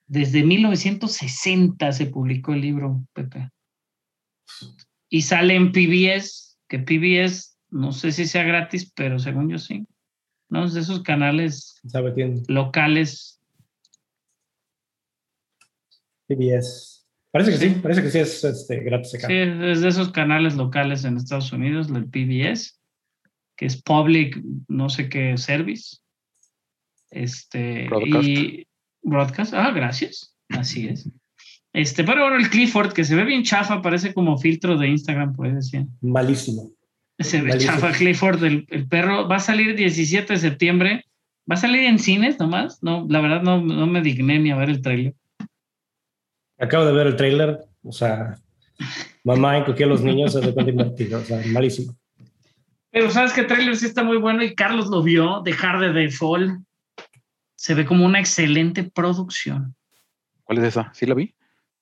Desde 1960 se publicó el libro, Pepe. Y sale en PBS, que PBS no sé si sea gratis, pero según yo sí. No es de esos canales ¿Sabe quién? locales. PBS. Parece que sí, Sí. parece que sí es este, gratis acá. Sí, es de esos canales locales en Estados Unidos, el PBS, que es Public, no sé qué service. Este, Broadcast. y broadcast, ah, gracias, así es. Este, pero bueno, el Clifford, que se ve bien chafa, parece como filtro de Instagram, pues decía. Malísimo. Se ve Malísimo. chafa Clifford, el, el perro, va a salir 17 de septiembre, va a salir en cines nomás, no, la verdad no, no me digné ni a ver el trailer. Acabo de ver el trailer, o sea, mamá encogió a los niños, se de cuenta invertido, o sea, malísimo. Pero sabes que el trailer sí está muy bueno y Carlos lo vio, de Hard de Fall. Se ve como una excelente producción. ¿Cuál es esa? ¿Sí la vi?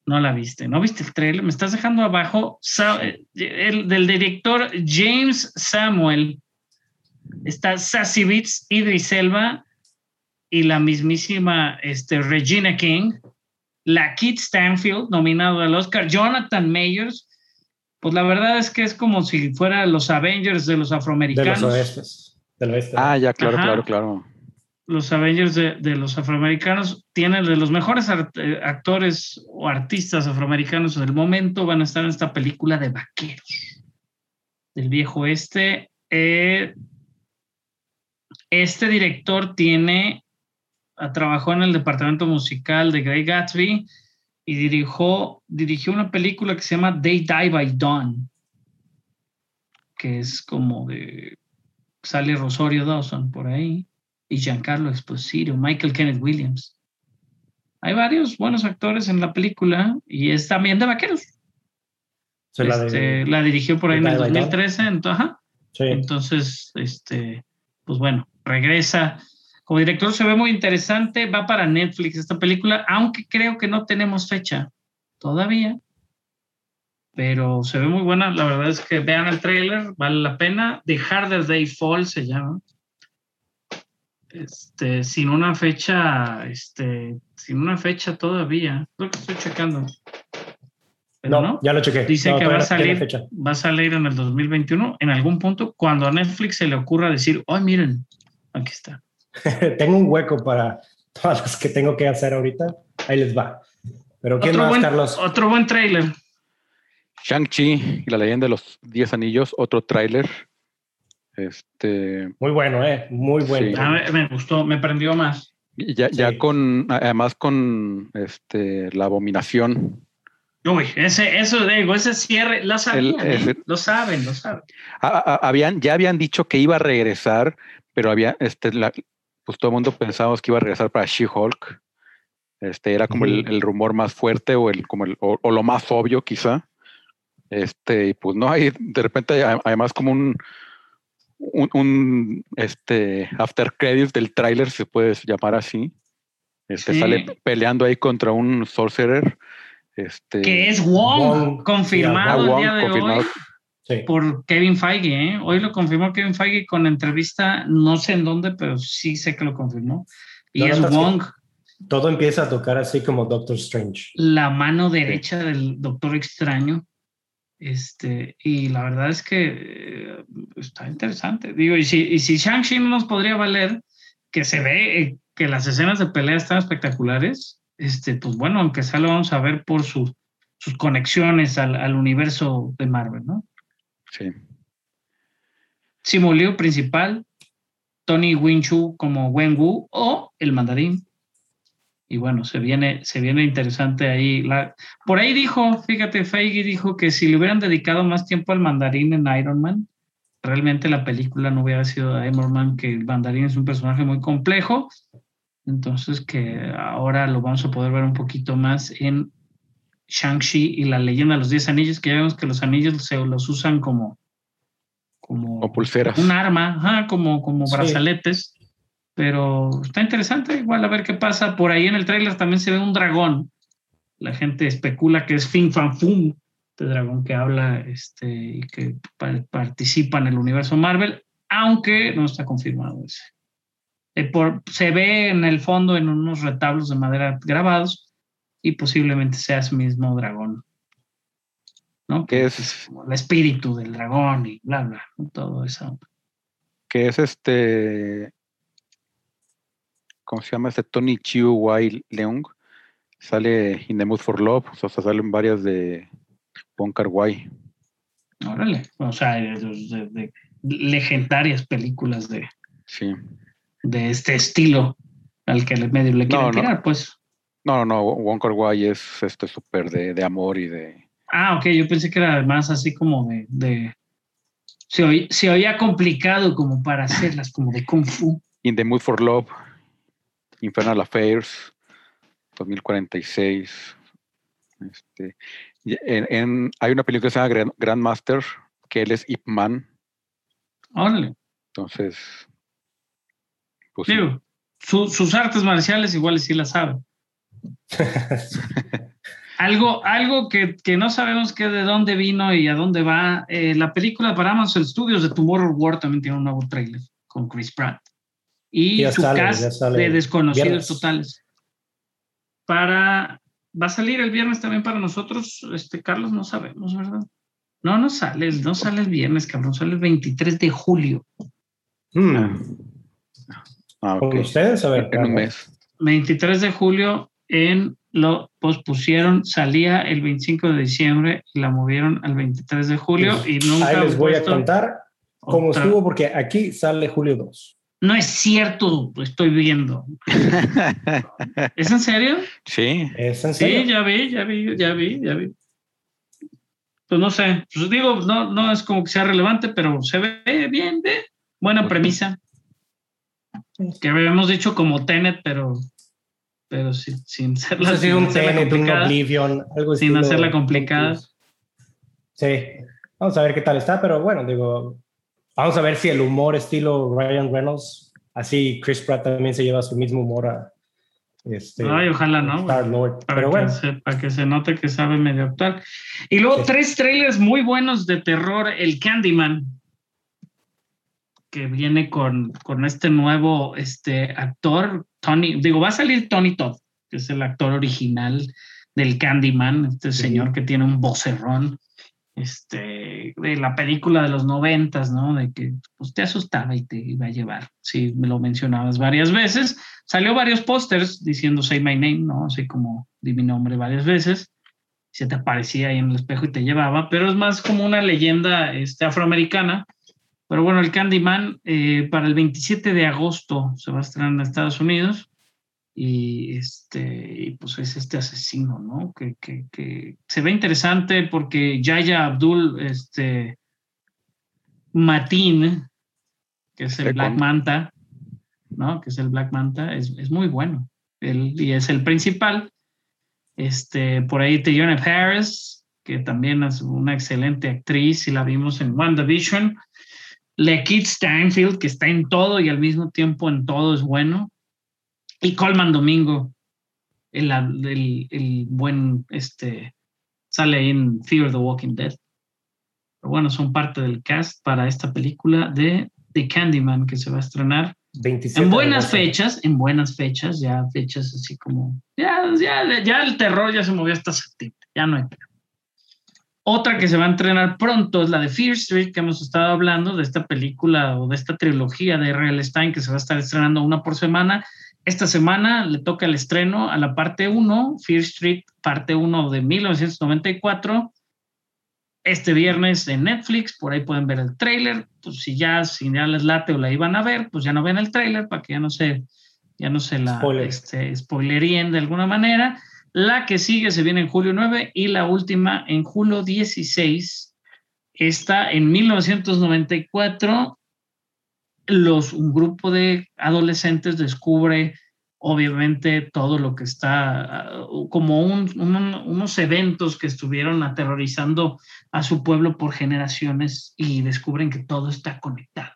No la viste, ¿no viste el trailer? Me estás dejando abajo. Sa- eh, el del director James Samuel. Está Sassy Beats, Idris Elba y la mismísima este, Regina King. La Kit Stanfield, nominado al Oscar. Jonathan Mayers. Pues la verdad es que es como si fuera los Avengers de los De afroamericanos. los oestes. Del oeste. Ah, ya, claro, Ajá. claro, claro. Los Avengers de, de los afroamericanos tienen de los mejores art- eh, actores o artistas afroamericanos del momento van a estar en esta película de vaqueros del viejo este este director tiene ah, trabajó en el departamento musical de Grey Gatsby y dirigió, dirigió una película que se llama They Die by Dawn que es como de sale Rosario Dawson por ahí y Giancarlo Esposito, Michael Kenneth Williams. Hay varios buenos actores en la película y es también de vaqueros. Se la Este, la dirigió por ahí en el Die by Dawn. 2013, ento- ajá. sí. entonces, este, pues bueno, regresa. Como director se ve muy interesante, va para Netflix esta película, aunque creo que no tenemos fecha todavía, pero se ve muy buena. La verdad es que vean el trailer, vale la pena. The Harder Day Fall se llama. Este, sin una fecha, este, sin una fecha todavía. Creo que estoy checando. Pero no, no. ya lo chequé. Dice No, que va a salir, fecha. va a salir en el 2021, en algún punto, cuando a Netflix se le ocurra decir, oh, miren, aquí está. tengo un hueco para todas las que tengo que hacer ahorita. Ahí les va. Pero ¿quién Otro más, buen, Carlos? otro buen trailer. Shang-Chi y la leyenda de los 10 anillos, otro tráiler. Este, Muy bueno, ¿eh? Muy bueno. Sí. A ver, me gustó, me prendió más. y ya, ya con, además con este, la abominación. Uy, ese, eso digo, ese cierre, lo sabían, El- ese- ¿eh? lo saben, lo saben. Ah, ah, habían, ya habían dicho que iba a regresar, pero había, este, la- pues todo el mundo pensábamos que iba a regresar para She-Hulk. Este era como el, rumor más fuerte o el, como el, o, o lo más obvio, quizá. Este, y pues no, hay de repente además como un, un, un, este after credits del tráiler, se puede llamar así. Este Sí. sale peleando ahí contra un sorcerer. Este, Que es Wong, Wong, confirmado ah, el Wong, día de confirmado. hoy Sí. por Kevin Feige. ¿eh? Hoy lo confirmó Kevin Feige con entrevista, no sé en dónde, pero sí sé que lo confirmó. Y es sí. Wong, Todo empieza a tocar así como Doctor Strange. la mano derecha del Doctor Extraño. Este, y la verdad es que eh, está interesante. Digo, y si, y si Shang-Chi no nos podría valer, que se ve eh, que las escenas de pelea están espectaculares, este, pues bueno, aunque sea lo vamos a ver por su sus conexiones al, al universo de Marvel, ¿no? Sí. Simu Liu principal, Tony Winchu como Wen Wu o el mandarín. Y bueno, se viene, se viene interesante ahí. La, por ahí dijo, fíjate, Feige dijo que si le hubieran dedicado más tiempo al mandarín en Iron Man, realmente la película no hubiera sido Iron Man, que el mandarín es un personaje muy complejo. Entonces que ahora lo vamos a poder ver un poquito más en Shang-Chi y la leyenda de los 10 anillos, que ya vemos que los anillos se los usan como como O pulseras. un arma, ajá, como, como Sí. brazaletes. Pero está interesante, igual a ver qué pasa. Por ahí en el tráiler también se ve un dragón. La gente especula que es Fin Fan Fum, este dragón que habla este, y que pa- participa en el universo Marvel, aunque no está confirmado ese. Eh, por- se ve en el fondo en unos retablos de madera grabados y posiblemente sea ese mismo dragón. ¿no? Que es, Como el espíritu del dragón y bla, bla, todo eso. que es este. ¿Cómo se llama? Este Tony Chiu Wai Leung. Sale In the Mood for Love. O sea, salen varias de Wong Kar Wai. Órale, o sea, de, legendarias películas de, Sí. de este estilo al que le medio le quieren No, no. tirar, pues. No, no, no. Wong Kar Wai es este súper de, de amor y de. Ah, ok, yo pensé que era más así como de... de se, oí- se oía complicado como para hacerlas como de kung fu. In the Mood for Love. Infernal Affairs. 2046. Este, y en, en- hay una película que se llama Grand- Grandmaster, que él es Ip Man. Órale, Entonces. Pues, sí. digo, su- sus artes marciales igual sí las sabe. Algo, algo que, que no sabemos que de dónde vino y a dónde va. eh, la película para Amazon Studios de Tomorrow War también tiene un nuevo trailer con Chris Pratt. Y Ya su sale, cast sale de desconocidos viernes. totales. Para. Va a salir el viernes también para nosotros, este Carlos, no sabemos, ¿verdad? No, no sale, no sale el viernes, cabrón, sale el 23 de julio. Hmm, Ah, ¿Con ok. ustedes? A ver. En un mes. 23 de julio en lo pospusieron, salía el 25 de diciembre y la movieron al 23 de julio y nunca Ahí les voy a contar cómo otra- estuvo, porque aquí sale julio 2. No es cierto, estoy viendo. ¿Es en serio? sí. ¿Es en Sí, serio? ya vi, ya vi, ya vi, ya vi. Pues no sé, pues digo, no, no es como que sea relevante, pero se ve bien, ve. Buena premisa. Que habíamos dicho como Tenet, pero, pero sí, sin ser No sé si un hacerla Tenet, un complicada. Oblivion, algo Sin hacerla complicada. Sí, vamos a ver qué tal está, pero bueno, digo, vamos a ver si el humor estilo Ryan Reynolds, así Chris Pratt también se lleva su mismo humor a este, Ay, ojalá no. Star Lord. Para, Pero que bueno, se, para que se note que sabe medio actuar. Y luego Sí. tres trailers muy buenos de terror. El Candyman, que viene con, con este nuevo este, actor, Tony, digo, va a salir Tony Todd, que es el actor original del Candyman, este Sí. señor que tiene un vocerrón. Este, de la película de los noventas, ¿no? De que pues, te asustaba y te iba a llevar. Sí, me lo mencionabas varias veces. Salió varios pósters diciendo Say My Name, ¿no? Así como di mi nombre varias veces. Se te aparecía ahí en el espejo y te llevaba, pero es más como una leyenda este, afroamericana. Pero bueno, el Candyman eh, para el 27 de agosto se va a estrenar en Estados Unidos y este y pues es este asesino, ¿no? Que, que, que se ve interesante porque Yaya Abdul este Matin, que es el Black con- Manta, ¿no? Que es el Black Manta, es, es muy bueno. Él, y es el principal. Este, por ahí Teyona Paris, que también es una excelente actriz y la vimos en WandaVision. Lekit Steinfield, que está en todo y al mismo tiempo en todo es bueno. Y Colman Domingo, el, el, el buen, este, sale ahí en Fear the Walking Dead. Pero bueno, son parte del cast para esta película de The Candyman que se va a estrenar 27 en buenas fechas, en buenas fechas, ya fechas así como, ya, ya, ya el terror ya se movió hasta septiembre, ya no hay. Otra que se va a entrenar pronto es la de Fear Street, que hemos estado hablando de esta película o de esta trilogía de R.L. Stein que se va a estar estrenando una por semana esta semana le toca el estreno a la parte 1, Fear Street, parte 1 de 1994. Este viernes en Netflix, por ahí pueden ver el tráiler. Pues si ya, si ya les late o la iban a ver, pues ya no ven el tráiler para que ya no se, ya no se la Spoiler. este, spoileríen de alguna manera. La que sigue se viene en julio 9 y la última en julio 16. Está en 1994 los, un grupo de adolescentes descubre obviamente todo lo que está uh, como un- un- unos eventos que estuvieron aterrorizando a su pueblo por generaciones y descubren que todo está conectado.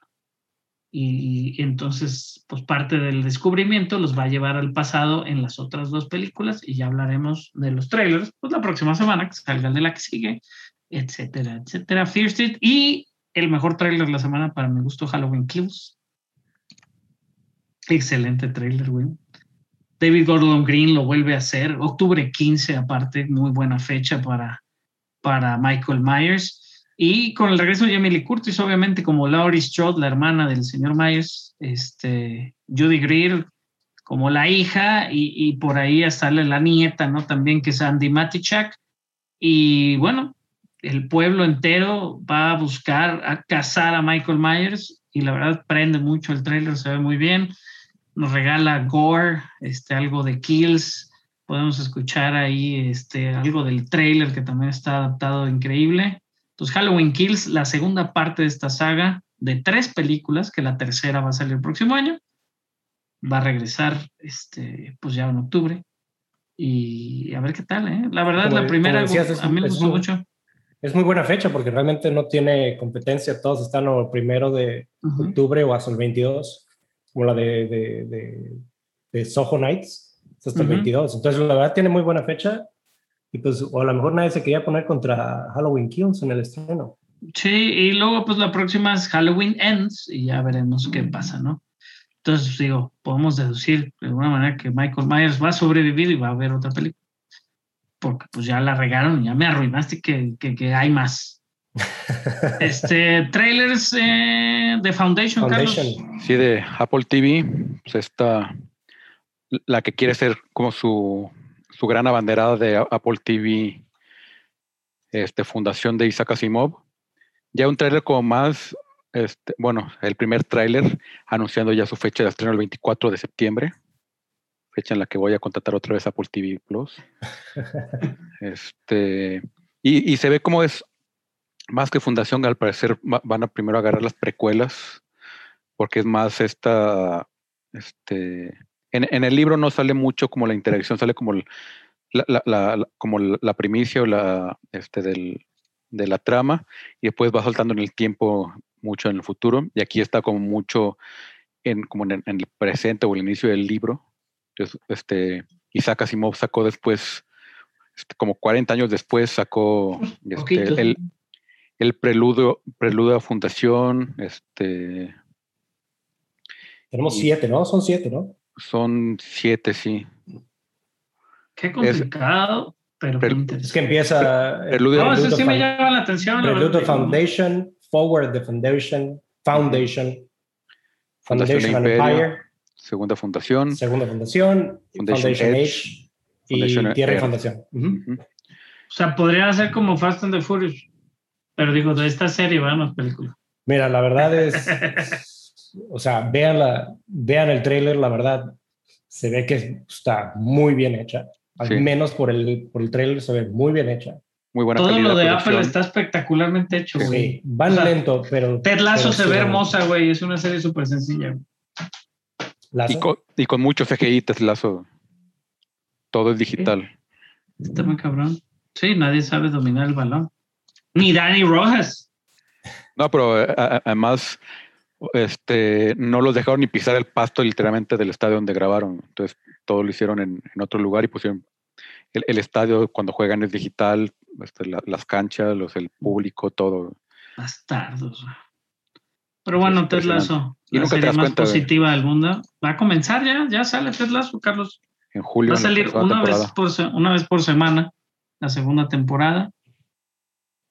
Y, y entonces, pues parte del descubrimiento los va a llevar al pasado en las otras dos películas y ya hablaremos de los trailers, pues la próxima semana que salga el de la que sigue, etcétera, etcétera. Fear Street y el mejor trailer de la semana para mi gusto, Halloween Kills. Excelente trailer, güey. David Gordon Green lo vuelve a hacer. Octubre 15, aparte, muy buena fecha para, para Michael Myers. Y con el regreso de Lee Curtis, obviamente, como Laurie Strode, la hermana del señor Myers, este, Judy Greer como la hija, y, y por ahí sale la nieta, ¿no? También que es Andy Matichak. Y bueno, el pueblo entero va a buscar a cazar a Michael Myers y la verdad prende mucho el trailer, se ve muy bien. Nos regala gore, este, algo de kills. Podemos escuchar ahí este, algo del trailer que también está adaptado increíble. Entonces, Halloween Kills, la segunda parte de esta saga de tres películas, que la tercera va a salir el próximo año. Va a regresar este, pues ya en octubre. Y a ver qué tal, ¿eh? La verdad, Como- la primera decías, es a mí me gustó mucho. Es muy buena fecha porque realmente no tiene competencia. Todos están o el primero de Ujú. octubre o hasta el 22, como la de, de, de, de Soho Nights, hasta el 22. Entonces, la verdad, tiene muy buena fecha. Y pues, o a lo mejor nadie se quería poner contra Halloween Kills en el estreno. Sí, y luego pues la próxima es Halloween Ends y ya veremos qué pasa, ¿no? Entonces digo, podemos deducir de alguna manera que Michael Myers va a sobrevivir y va a haber otra película. Porque pues ya la regaron, ya me arruinaste que, que, que hay más. Este, trailers eh, de Foundation, Carlos. Sí, de Apple TV, pues esta, la que quiere ser como su, su gran abanderada de Apple TV, este, fundación de Isaac Asimov. Ya un tráiler como más, este, bueno, el primer tráiler anunciando ya su fecha de estreno el 24 de septiembre, fecha en la que voy a contratar otra vez Apple TV Plus. Este, y, y se ve como es más que fundación, al parecer va- van a primero agarrar las precuelas, porque es más esta, este, en, en el libro no sale mucho como la interacción, sale como el- la, la- la- como la primicia o la, este, del, de la trama, y después va saltando en el tiempo mucho en el futuro, y aquí está como mucho en, como en, en el presente o el inicio del libro. Entonces, este, Isaac Asimov sacó después, este, como 40 años después, sacó este, el, el preludio, preludio a fundación, este, Tenemos Y- siete, ¿no? Son siete, ¿no? son siete, sí. Qué complicado, pero qué Pero- Es que empieza... Preludio- No, eso sí me llama la atención. la Prelude verdad. Foundation, Forward the Foundation, Foundation, Foundation Imperio, Empire, Segunda fundación. Segunda Fundación, Foundation Foundation, Edge, Age y Foundation Tierra y. Fundación. Ujú. Ujú. O sea, podrían hacer como Fast and the Furious. Pero digo, de esta serie van las películas. Mira, la verdad es, o sea, vean, la, vean el tráiler, la verdad, se ve que está muy bien hecha. Al Sí. menos por el, por el tráiler se ve muy bien hecha. Muy buena Todo calidad lo de producción. Apple está espectacularmente hecho, güey. Sí, van O sea, lento, pero... Ted Lasso pero se sí ve hermosa, güey. Es una serie súper sencilla. güey. Y con, y con mucho CGI, Teslazo. Todo es digital. Está muy cabrón. Sí, nadie sabe dominar el balón. Ni Dani Rojas. No, pero eh, a- además, este, no los dejaron ni pisar el pasto literalmente del estadio donde grabaron. Entonces, todo lo hicieron en, en otro lugar y pusieron el, el estadio cuando juegan es digital, este, la- las canchas, los, el público, todo. Bastardos. Pero bueno, Ted. Lasso, Y la nunca te serie das más cuenta, positiva del mundo. Va a comenzar ya, ya sale Ted Lasso, Carlos. En julio. Va a salir una vez, por, una vez por semana, la segunda temporada.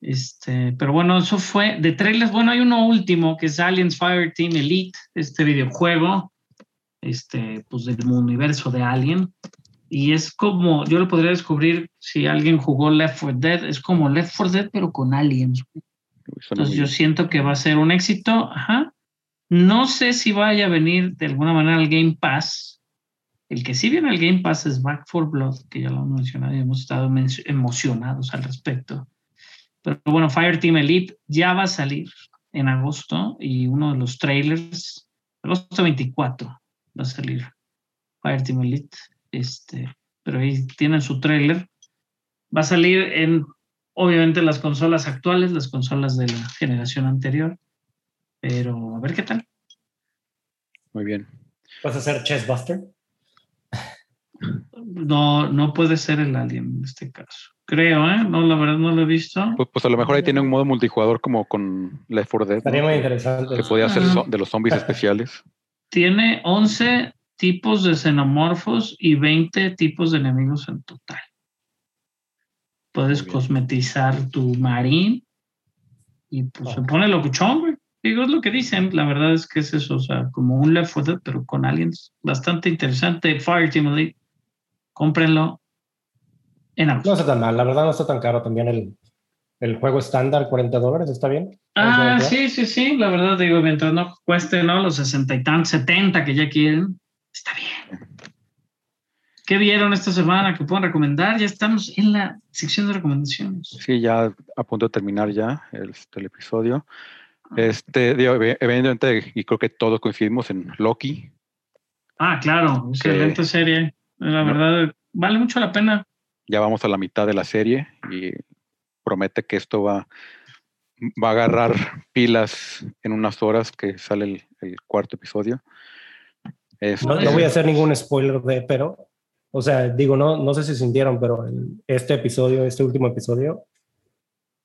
Este, pero bueno, eso fue de trailers. Bueno, hay uno último que es Aliens Fireteam Elite, este videojuego este, pues del universo de Alien. Y es como, yo lo podría descubrir si alguien jugó Left 4 Dead, es como Left 4 Dead, pero con aliens. Entonces yo siento que va a ser un éxito. Ajá. No sé si vaya a venir de alguna manera al Game Pass. El que sí viene al Game Pass es Back 4 Blood, que ya lo hemos mencionado y hemos estado emocionados al respecto. Pero bueno, Fireteam Elite ya va a salir en agosto y uno de los trailers, agosto 24 va a salir Fireteam Elite. Este, pero ahí tienen su trailer. Va a salir en obviamente las consolas actuales, las consolas de la generación anterior. Pero a ver qué tal. Muy bien. ¿Vas a hacer Chessbuster? No, no puede ser el Alien en este caso. Creo, ¿eh? No, la verdad no lo he visto. Pues, pues a lo mejor ahí tiene un modo multijugador como con Left 4 Dead. ¿no? Estaría muy interesante. Que podía ser de los zombies especiales. Tiene 11 tipos de xenomorfos y 20 tipos de enemigos en total. Puedes cosmetizar tu marín y pues se Ah. pone locuchón, güey. Digo, es lo que dicen. La verdad es que es eso, o sea, como un Left 4 Dead, pero con aliens. Bastante interesante. Fireteam Elite. Cómprenlo en No agosto. está tan mal, la verdad no está tan caro también el, el juego estándar, 40 dólares, ¿está bien? Ah, ¿Está sí, sí, sí. La verdad, digo, mientras no cueste, ¿no? Los 60 y tantos, 70 que ya quieren, está bien. ¿Qué vieron esta semana que puedan recomendar? Ya estamos en la sección de recomendaciones. Sí, ya a punto de terminar ya el, este, el episodio. Este, digo, ev- evidentemente, y creo que todos coincidimos en Loki. Ah, claro, excelente serie. La verdad, vale mucho la pena. Ya vamos a la mitad de la serie y promete que esto va, va a agarrar pilas en unas horas que sale el, el cuarto episodio. Este, No, no voy a hacer ningún spoiler de, pero, o sea, digo, no, no sé si sintieron, pero el- este episodio, este último episodio,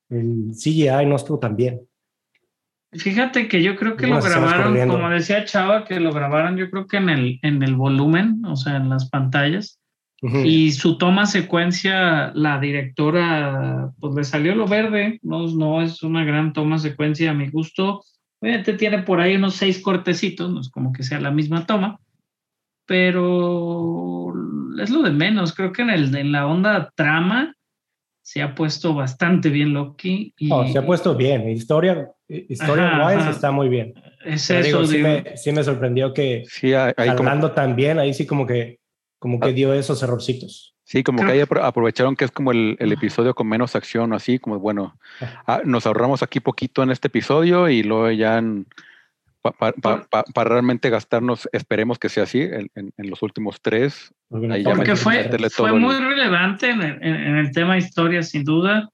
el CGI no estuvo tan bien. Fíjate que yo creo que lo grabaron, como decía Chava, que lo grabaron yo creo que en el, en el volumen, o sea, en las pantallas. Ujú. Y su toma secuencia, la directora, pues le salió lo verde, no, no es una gran toma secuencia a mi gusto. Obviamente tiene por ahí unos seis cortecitos, no es como que sea la misma toma, pero es lo de menos. Creo que en, el, en la onda trama se ha puesto bastante bien Loki. Y No, se ha puesto bien. Historia, historia Ajá, wise ajá. está muy bien. es Pero eso, digo, sí, me, sí me sorprendió que sí, hay, hay como, hablando tan bien, ahí sí como que, como que Ah. dio esos errorcitos. sí, como que ahí apro- aprovecharon que es como el, el episodio con menos acción o así, como bueno, ah, nos ahorramos aquí poquito en este episodio y luego ya en- pa- pa- pa- pa- para realmente gastarnos, esperemos que sea así, en, en- en los últimos tres. Ahí Porque fue, fue todo el- muy relevante en el, en el tema historia, sin duda.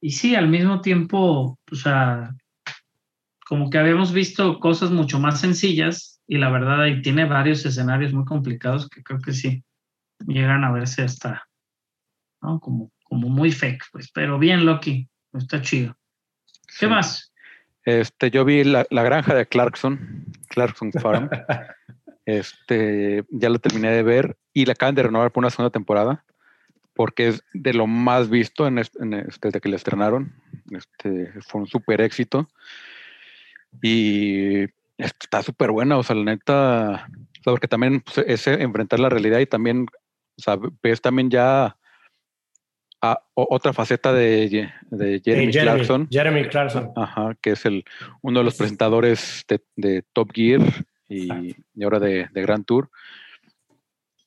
Y sí, al mismo tiempo, o sea, como que habíamos visto cosas mucho más sencillas y la verdad ahí tiene varios escenarios muy complicados que creo que sí llegan a verse hasta, ¿no? Como, como muy fake, pues, pero bien Loki, está chido. ¿Qué Sí. más? Este, yo vi la, la granja de Clarkson, Clarkson Farm. este, ya la terminé de ver y la acaban de renovar por una segunda temporada porque es de lo más visto en est- en est- desde que la estrenaron. Este, fue un súper éxito y está súper buena, o sea, la neta, o sea, porque también pues, es enfrentar la realidad y también, o sea, ves también ya a- o- otra faceta de, de Jeremy, Jeremy, Clarkson. Jeremy Clarkson. Ajá, que es el, uno de los presentadores de, de Top Gear y, y ahora de, Grand Tour.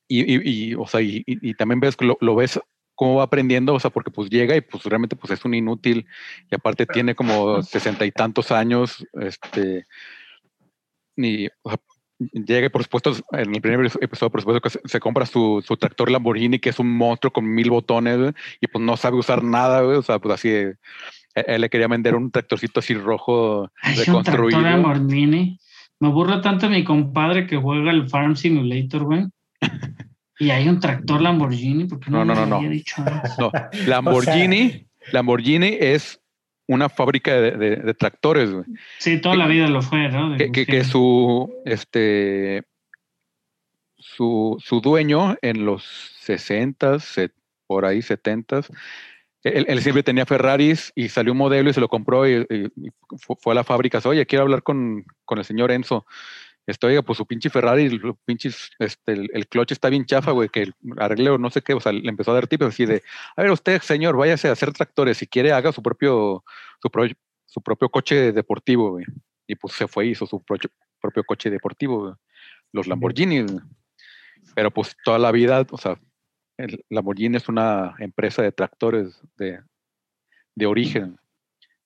Y, y- y, o sea, y, también ves, lo, lo ves cómo va aprendiendo, o sea, porque pues llega y pues realmente pues es un inútil y aparte tiene como sesenta y tantos años, este, y o sea, llega por supuesto en el primer episodio por supuesto que se, se compra su, su tractor Lamborghini que es un monstruo con mil botones y pues no sabe usar nada, güey, o sea, pues así de- él- él le quería vender un tractorcito así rojo Ay, un tractor reconstruido. Lamborghini. Me aburre tanto mi compadre que juega el Farm Simulator, güey. Y hay un tractor Lamborghini, porque no, No, no, me no, no. había dicho antes? No, Lamborghini, Lamborghini es una fábrica de, de- de tractores, güey. Sí, toda la vida lo fue, ¿no? que, su este su, su dueño en los 60 por ahí 70 él, él siempre tenía Ferraris y salió un modelo y se lo compró y, y- y fu- fue a la fábrica oye quiero hablar con, con el señor Enzo Este, oiga, pues su pinche Ferrari, el, pinches, este, el, el clutch está bien chafa, güey, que el arregle o no sé qué, o sea, le empezó a dar tips así de, a ver, usted, señor, váyase a hacer tractores, si quiere, haga su propio, su, pro- su propio coche deportivo, güey. Y pues se fue y hizo su propio, propio coche deportivo, güey. los Lamborghini. güey. Pero pues toda la vida, o sea, el Lamborghini es una empresa de tractores de, de origen.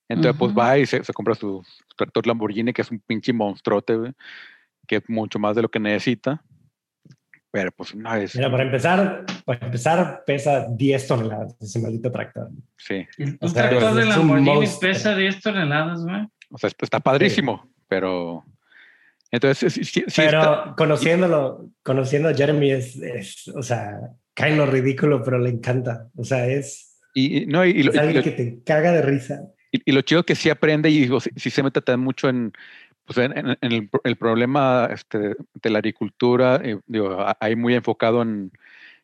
Entonces, pues va y se, se compra su tractor Lamborghini, que es un pinche monstruote, güey, que es mucho más de lo que necesita. Pero pues no es. Mira, para empezar, para empezar, pesa 10 toneladas ese maldito tractor. Sí. El O un sea, tractor de un Lamborghini pesa 10 toneladas, güey. O sea, está padrísimo, pero. Entonces, sí, sí- sí pero está- conociéndolo, conociendo a Jeremy es, es, o sea, cae en lo ridículo, pero le encanta. O sea, es, y, y- no, y, y es y alguien lo- que te caga de risa. y- y lo chido que sí aprende y o, sí, sí se mete también mucho en, pues, en, el, pro- el problema este, de la agricultura, eh, digo, ahí muy enfocado en,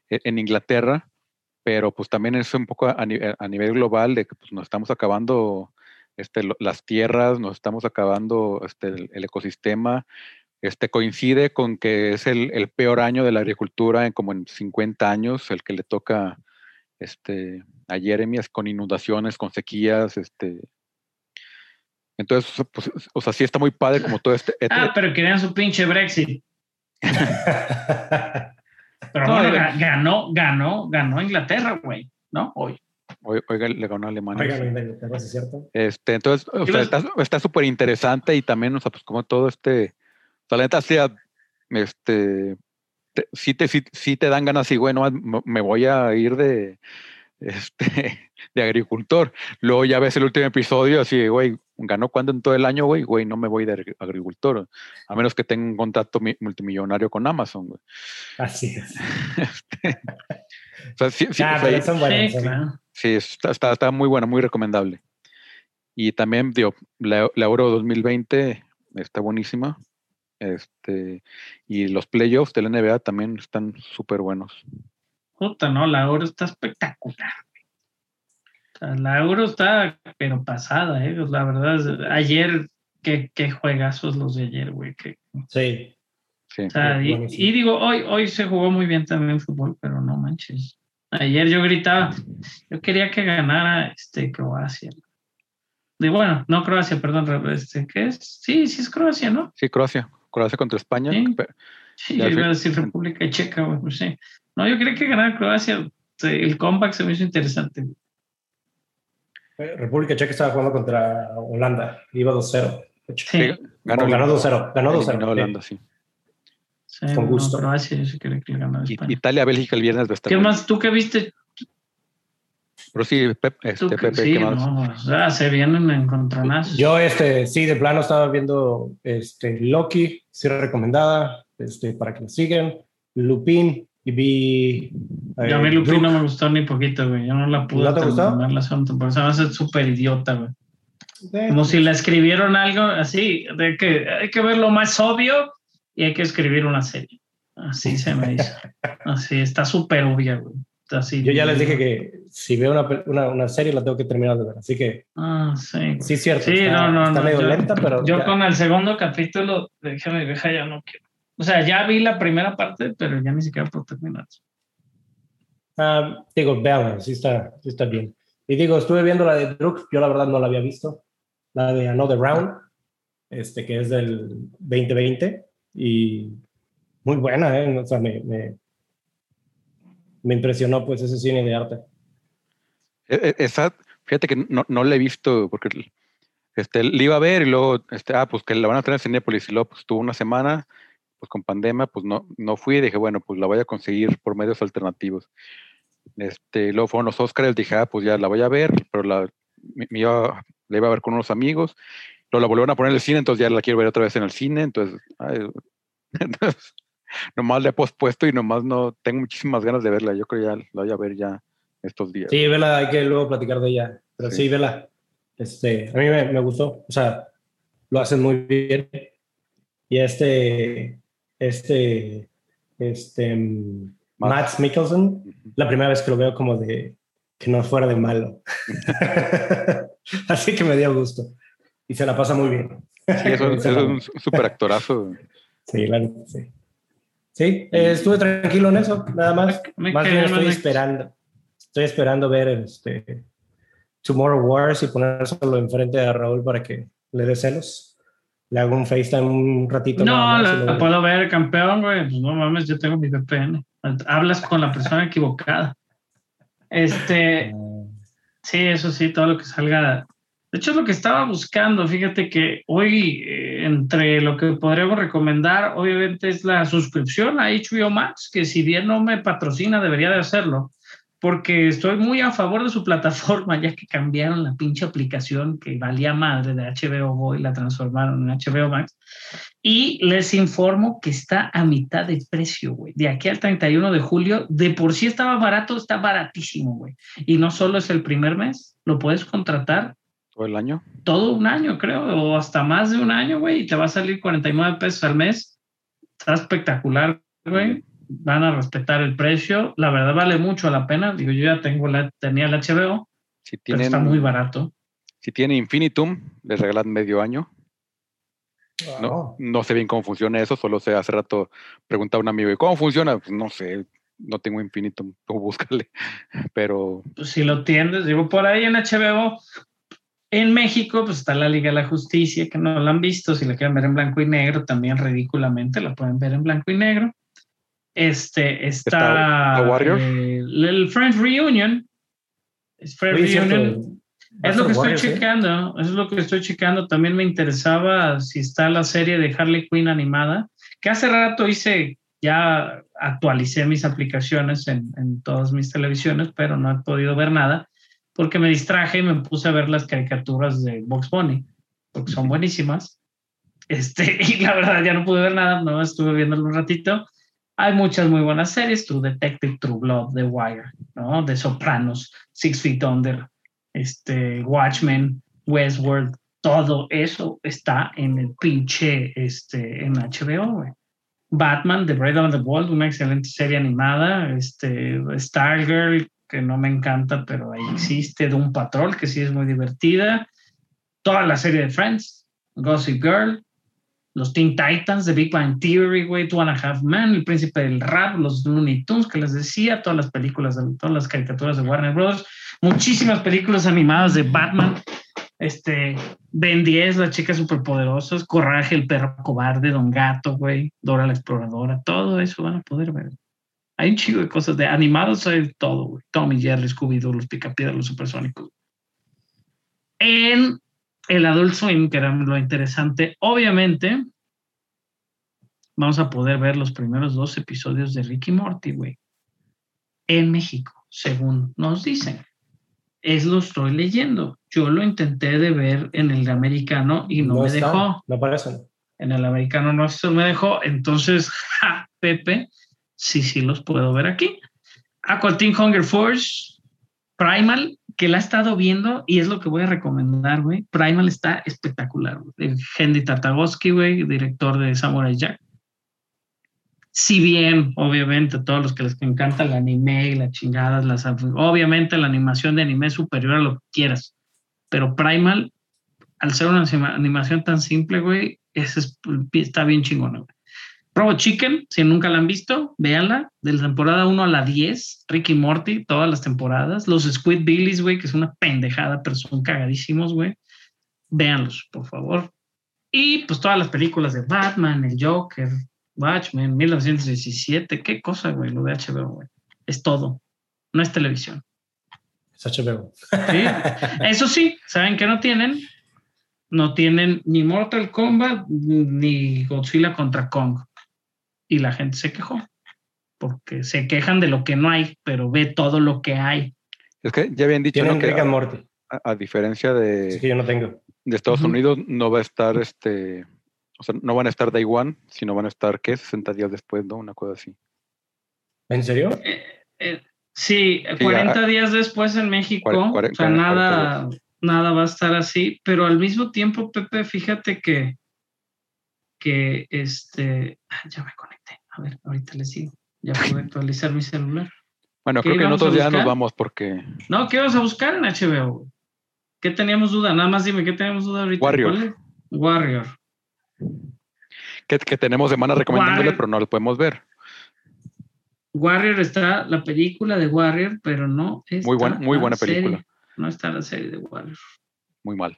en Inglaterra, pero pues también es un poco a, ni- a nivel global de que pues, nos estamos acabando este, las tierras, nos estamos acabando este, el, ecosistema. Este coincide con que es el, peor año de la agricultura en como en 50 años, el que le toca este, a Jeremy, es con inundaciones, con sequías, este. Entonces, pues, o sea, sí está muy padre como todo este. Ah, pero querían su pinche Brexit. Pero No, bueno, ganó, ganó, ganó Inglaterra, güey. ¿No? Hoy. Oiga, oiga, le ganó a Alemania. Venga, Inglaterra, ¿sí es cierto? Este, entonces, o ¿Qué sea, está súper interesante y también, o sea, pues como todo este, o sea, la neta, sí, este, te, sí, te, sí, sí te dan ganas y, bueno, me, me voy a ir de, este, de agricultor. Luego ya ves el último episodio, así, güey, ganó cuando en todo el año, güey, güey, no me voy de agri- agricultor, a menos que tenga un contrato mi- multimillonario con Amazon, güey. Así es. O sea, sí, sí, Ah, o sea, pero son buenas. Sí, son- claro. Sí, está, está, está muy buena, muy recomendable. Y también, digo, la, la Euro 2020 está buenísima. Este, y los playoffs de la NBA también están súper buenos. Puta, no, la euro está espectacular. la euro está, pero pasada, ¿eh? La verdad, es- ayer, qué, qué juegazos los de ayer, güey. que- Sí. Sí. o sea, y, digo, hoy, hoy se jugó muy bien también fútbol, pero no manches. Ayer yo gritaba, yo quería que ganara este Croacia. Y bueno, no Croacia, perdón, este, ¿qué es? Sí, sí es Croacia, ¿no? Sí, Croacia. Croacia contra España. Sí. yo iba a decir República Checa, güey, pues sí. No, yo quería que ganara Croacia. El comeback se me hizo interesante. República Checa estaba jugando contra Holanda. Iba 2-0. de hecho. Sí, sí, Ganó, el- 2-0. Ganó 2-0. eliminó a Holanda, sí. sí, con no, gusto. Croacia, yo sí quería que Y- España. Italia, Bélgica el viernes va a estar ¿Qué más? ¿Tú qué viste? Pero sí, Pep- ¿Tú este, qué- Pepe, sí, ¿qué más? no, o sea, se vienen encontronazos. Yo, este, sí, de plano estaba viendo este, Loki, sí recomendada, este, para que lo sigan. Lupin, y vi. Yo a mí eh, Lupin no me gustó ni poquito, güey. Yo no la pude ¿No te terminar la segunda temporada. Se me hace súper idiota, güey. Eh, Como si la escribieron algo así, de que hay que ver lo más obvio y hay que escribir una serie. Así se me hizo. Así, está súper obvia, güey. Así, Yo ya les dije que si veo una, una, una serie la tengo que terminar de ver. Así que Ah, sí. sí, cierto. Sí, está, no, no, está no, medio yo- lenta, pero. Yo ya- con el segundo capítulo de Déjame vieja ya no quiero. O sea, ya vi la primera parte, pero ya ni siquiera puedo terminar. Ah, digo, véanla, sí está, sí está bien. Y digo, estuve viendo la de Druk, yo la verdad no la había visto. La de Another Round, este, que es del 2020. Y muy buena, ¿eh? O sea, me, me, me impresionó pues ese cine de arte. E- e- Esa, fíjate que no, no la he visto porque este, la iba a ver y luego, este, ah, pues que la van a tener en Cinépolis y luego pues tuvo una semana, pues con pandemia, pues no, no fui dije, bueno, pues la voy a conseguir por medios alternativos. Este, luego fueron los Oscars, dije, ah, pues ya la voy a ver, pero la, me, me iba, la iba a ver con unos amigos, luego la volvieron a poner en el cine, entonces ya la quiero ver otra vez en el cine, entonces, ay, entonces nomás la he pospuesto y nomás no, tengo muchísimas ganas de verla, yo creo ya la voy a ver ya estos días. Sí, vela, hay que luego platicar de ella. Pero sí, Sí. vela. Este, a mí me, me gustó. O sea, lo hacen muy bien. Y este, este, este, mm, Matt. Ujú. la primera vez que lo veo como de que no fuera de malo. Así que me dio gusto. Y se la pasa muy bien. Sí, eso, es un súper actorazo. Sí, la neta, sí. Sí, eh, estuve tranquilo en eso, nada más. Me más bien en estoy esperando. Estoy esperando ver este Tomorrow Wars y ponérselo enfrente a Raúl para que le dé celos. Le hago un FaceTime un ratito. No, más la, puedo ver, campeón, güey. Pues no mames, yo tengo mi VPN. Hablas con la persona equivocada. Este, sí, eso sí, todo lo que salga. De hecho, es lo que estaba buscando. Fíjate que hoy, eh, entre lo que podríamos recomendar, obviamente es la suscripción a HBO Max, que si bien no me patrocina, debería de hacerlo, porque estoy muy a favor de su plataforma, ya que cambiaron la pinche aplicación que valía madre de HBO Go y la transformaron en HBO Max. Y les informo que está a mitad de precio, güey. De aquí al 31 de julio, de por sí estaba barato, está baratísimo, güey. Y no solo es el primer mes, lo puedes contratar Todo el año. todo un año, creo, o hasta más de un año, güey, y te va a salir 49 pesos al mes. Está espectacular, güey. Van a respetar el precio. La verdad vale mucho la pena. Digo, yo ya tengo la, tenía el HBO, Si pero está muy barato. si tiene Infinitum, les regalan medio año. No, no sé bien cómo funciona eso, solo sé, hace rato preguntaba a un amigo, ¿y cómo funciona? Pues no sé, no tengo Infinitum, tú búscale. Pero Pues, si lo tienes, digo, por ahí en HBO. En México, pues está la Liga de la Justicia, que no la han visto. Si la quieren ver en blanco y negro, también ridículamente la pueden ver en blanco y negro. Este está, ¿Está- Warrior? eh, el Friends Reunion. Es Friends Oye, Reunion. Es lo que estoy Warriors, ¿eh? checando, es lo que estoy checando. También me interesaba si está la serie de Harley Quinn animada, que hace rato hice, ya actualicé mis aplicaciones en, en todas mis televisiones, pero no he podido ver nada porque me distraje y me puse a ver las caricaturas de Box Bunny, porque son buenísimas. Este, y la verdad ya no pude ver nada, no estuve viéndolo un ratito. Hay muchas muy buenas series, True Detective, True Blood, The Wire, ¿no? The Sopranos, Six Feet Under, este, Watchmen, Westworld, todo eso está en el pinche, este, en HBO, güey. Batman, The Brave and the Bold, una excelente serie animada, este, Stargirl, que no me encanta, pero ahí existe, Doom Patrol, que sí es muy divertida, toda la serie de Friends, Gossip Girl, los Teen Titans, The Big Bang Theory, güey, Two and a Half Men, El Príncipe del Rap, los Looney Tunes, que les decía, todas las películas, todas las caricaturas de Warner Bros., muchísimas películas animadas de Batman, este, Ben 10, las chicas superpoderosas, Coraje, el perro cobarde, Don Gato, güey, Dora la exploradora, todo eso van a poder ver. Hay un chico de cosas de animados, hay todo, güey. Tommy Jerry, Scooby-Doo, los Picapiedras, los Supersónicos. En el Adult Swim, que era lo interesante, obviamente, vamos a poder ver los primeros dos episodios de Ricky Morty, güey. En México, según nos dicen. Es lo estoy leyendo. Yo lo intenté de ver en el americano y no, me está, dejó. No aparecen. En el americano no se me dejó. Entonces, ja, Pepe, sí, sí los puedo ver aquí. Aqua Teen Hunger Force, Primal, que la he estado viendo y es lo que voy a recomendar, güey. Primal está espectacular. güey. Henry Tartakovsky, güey, director de Samurai Jack. Si bien, obviamente, todos los que les encanta el anime y las chingadas, las, obviamente la animación de anime es superior a lo que quieras. Pero Primal, al ser una anima- animación tan simple, güey, es, es- está bien chingona, güey. Robo Chicken, si nunca la han visto, véanla. De la temporada 1 a la 10, Ricky Morty, todas las temporadas. Los Squid Billies, güey, que es una pendejada, pero son cagadísimos, güey. Véanlos, por favor. Y pues todas las películas de Batman, el Joker, Watchmen, 1917, qué cosa, güey, lo de HBO, güey. Es todo. No es televisión. Es HBO. ¿sí? Eso sí, ¿saben que no tienen? No tienen ni Mortal Kombat ni Godzilla contra Kong. Y la gente se quejó. Porque se quejan de lo que no hay, pero ve todo lo que hay. es que ya habían dicho ¿no? Que a, a- a diferencia de, Así que yo no tengo. de Estados. Unidos, no va a estar este, o sea, no van a estar day one, sino van a estar, ¿qué? 60 días después, ¿no? Una cosa así. ¿En serio? Eh, sí, Sí, 40 a- días después en México, o sea, nada, nada va a estar así, pero al mismo tiempo, Pepe, fíjate que, que este, ah, ya me conecté, a ver, ahorita les digo, ya pude actualizar mi celular. Bueno, ¿Qué creo que nosotros ya nos vamos porque No, ¿qué vas a buscar en HBO? ¿Qué teníamos duda? Nada más dime, ¿qué teníamos duda ahorita? Warrior. ¿Cuál es? Warrior. que, que tenemos semanas recomendándole, Warrior. pero no lo podemos ver. Warrior está la película de Warrior, pero no está Muy buena- muy buena serie. película. No está la serie de Warrior. Muy mal.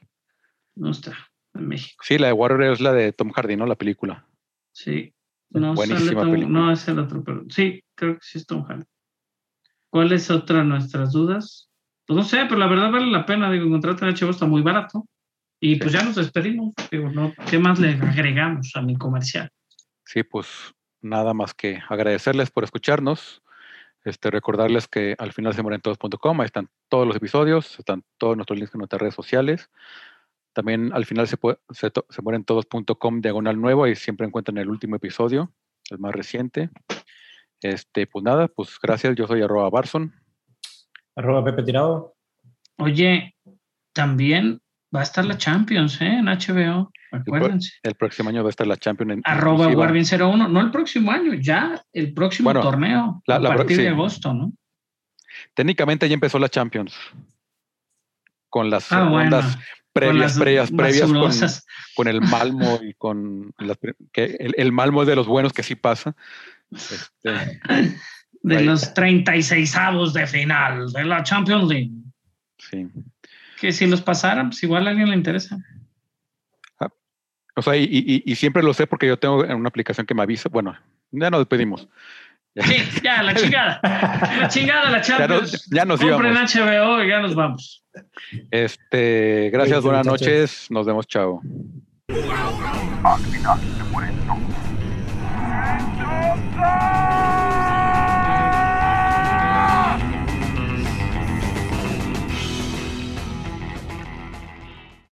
No está en México. Sí, la de Warrior es la de Tom Hardy, ¿no? La película. Sí. No sale Tom-. No es el otro, pero sí, creo que sí es Tom Hardy. ¿Cuáles otras nuestras dudas? Pues no sé, pero la verdad vale la pena. Digo, contratar en HBO está muy barato. Y pues ya nos despedimos. Digo, no, ¿qué más le agregamos a mi comercial? Sí, pues nada más que agradecerles por escucharnos. Este, recordarles que al final se mueren todos.com, ahí están todos los episodios, están todos nuestros links en nuestras redes sociales. También al final se, puede- se, se mueren todos.com diagonal nuevo y siempre encuentran el último episodio, el más reciente. Este, pues nada, pues gracias, yo soy arroba Barson. Arroba Pepe Tirado. Oye, también va a estar la Champions, ¿eh? En HBO. Acuérdense. El próximo año va a estar la Champions en Arroba. Warvin 01. No el próximo año, ya el próximo Bueno, torneo. la- a la partir de sí. agosto, ¿no? Técnicamente ya empezó la Champions. Con las Ah, bueno. Previas, previas, previas con, el Malmo y con las que el, el Malmo es de los buenos que sí pasa. Este, de ahí. los 36 avos de final de la Champions League. sí. Que si los pasaran, pues igual a alguien le interesa. O sea, y, y- y siempre lo sé porque yo tengo una aplicación que me avisa. Bueno, ya nos despedimos. Ya, Sí, ya, la chingada. La chingada, la ya Champions. nos, ya nos Compren íbamos. HBO y ya nos vamos. Este, gracias, Sí, buenas muchachos. noches. Nos vemos, chao. Al final se mueren todos.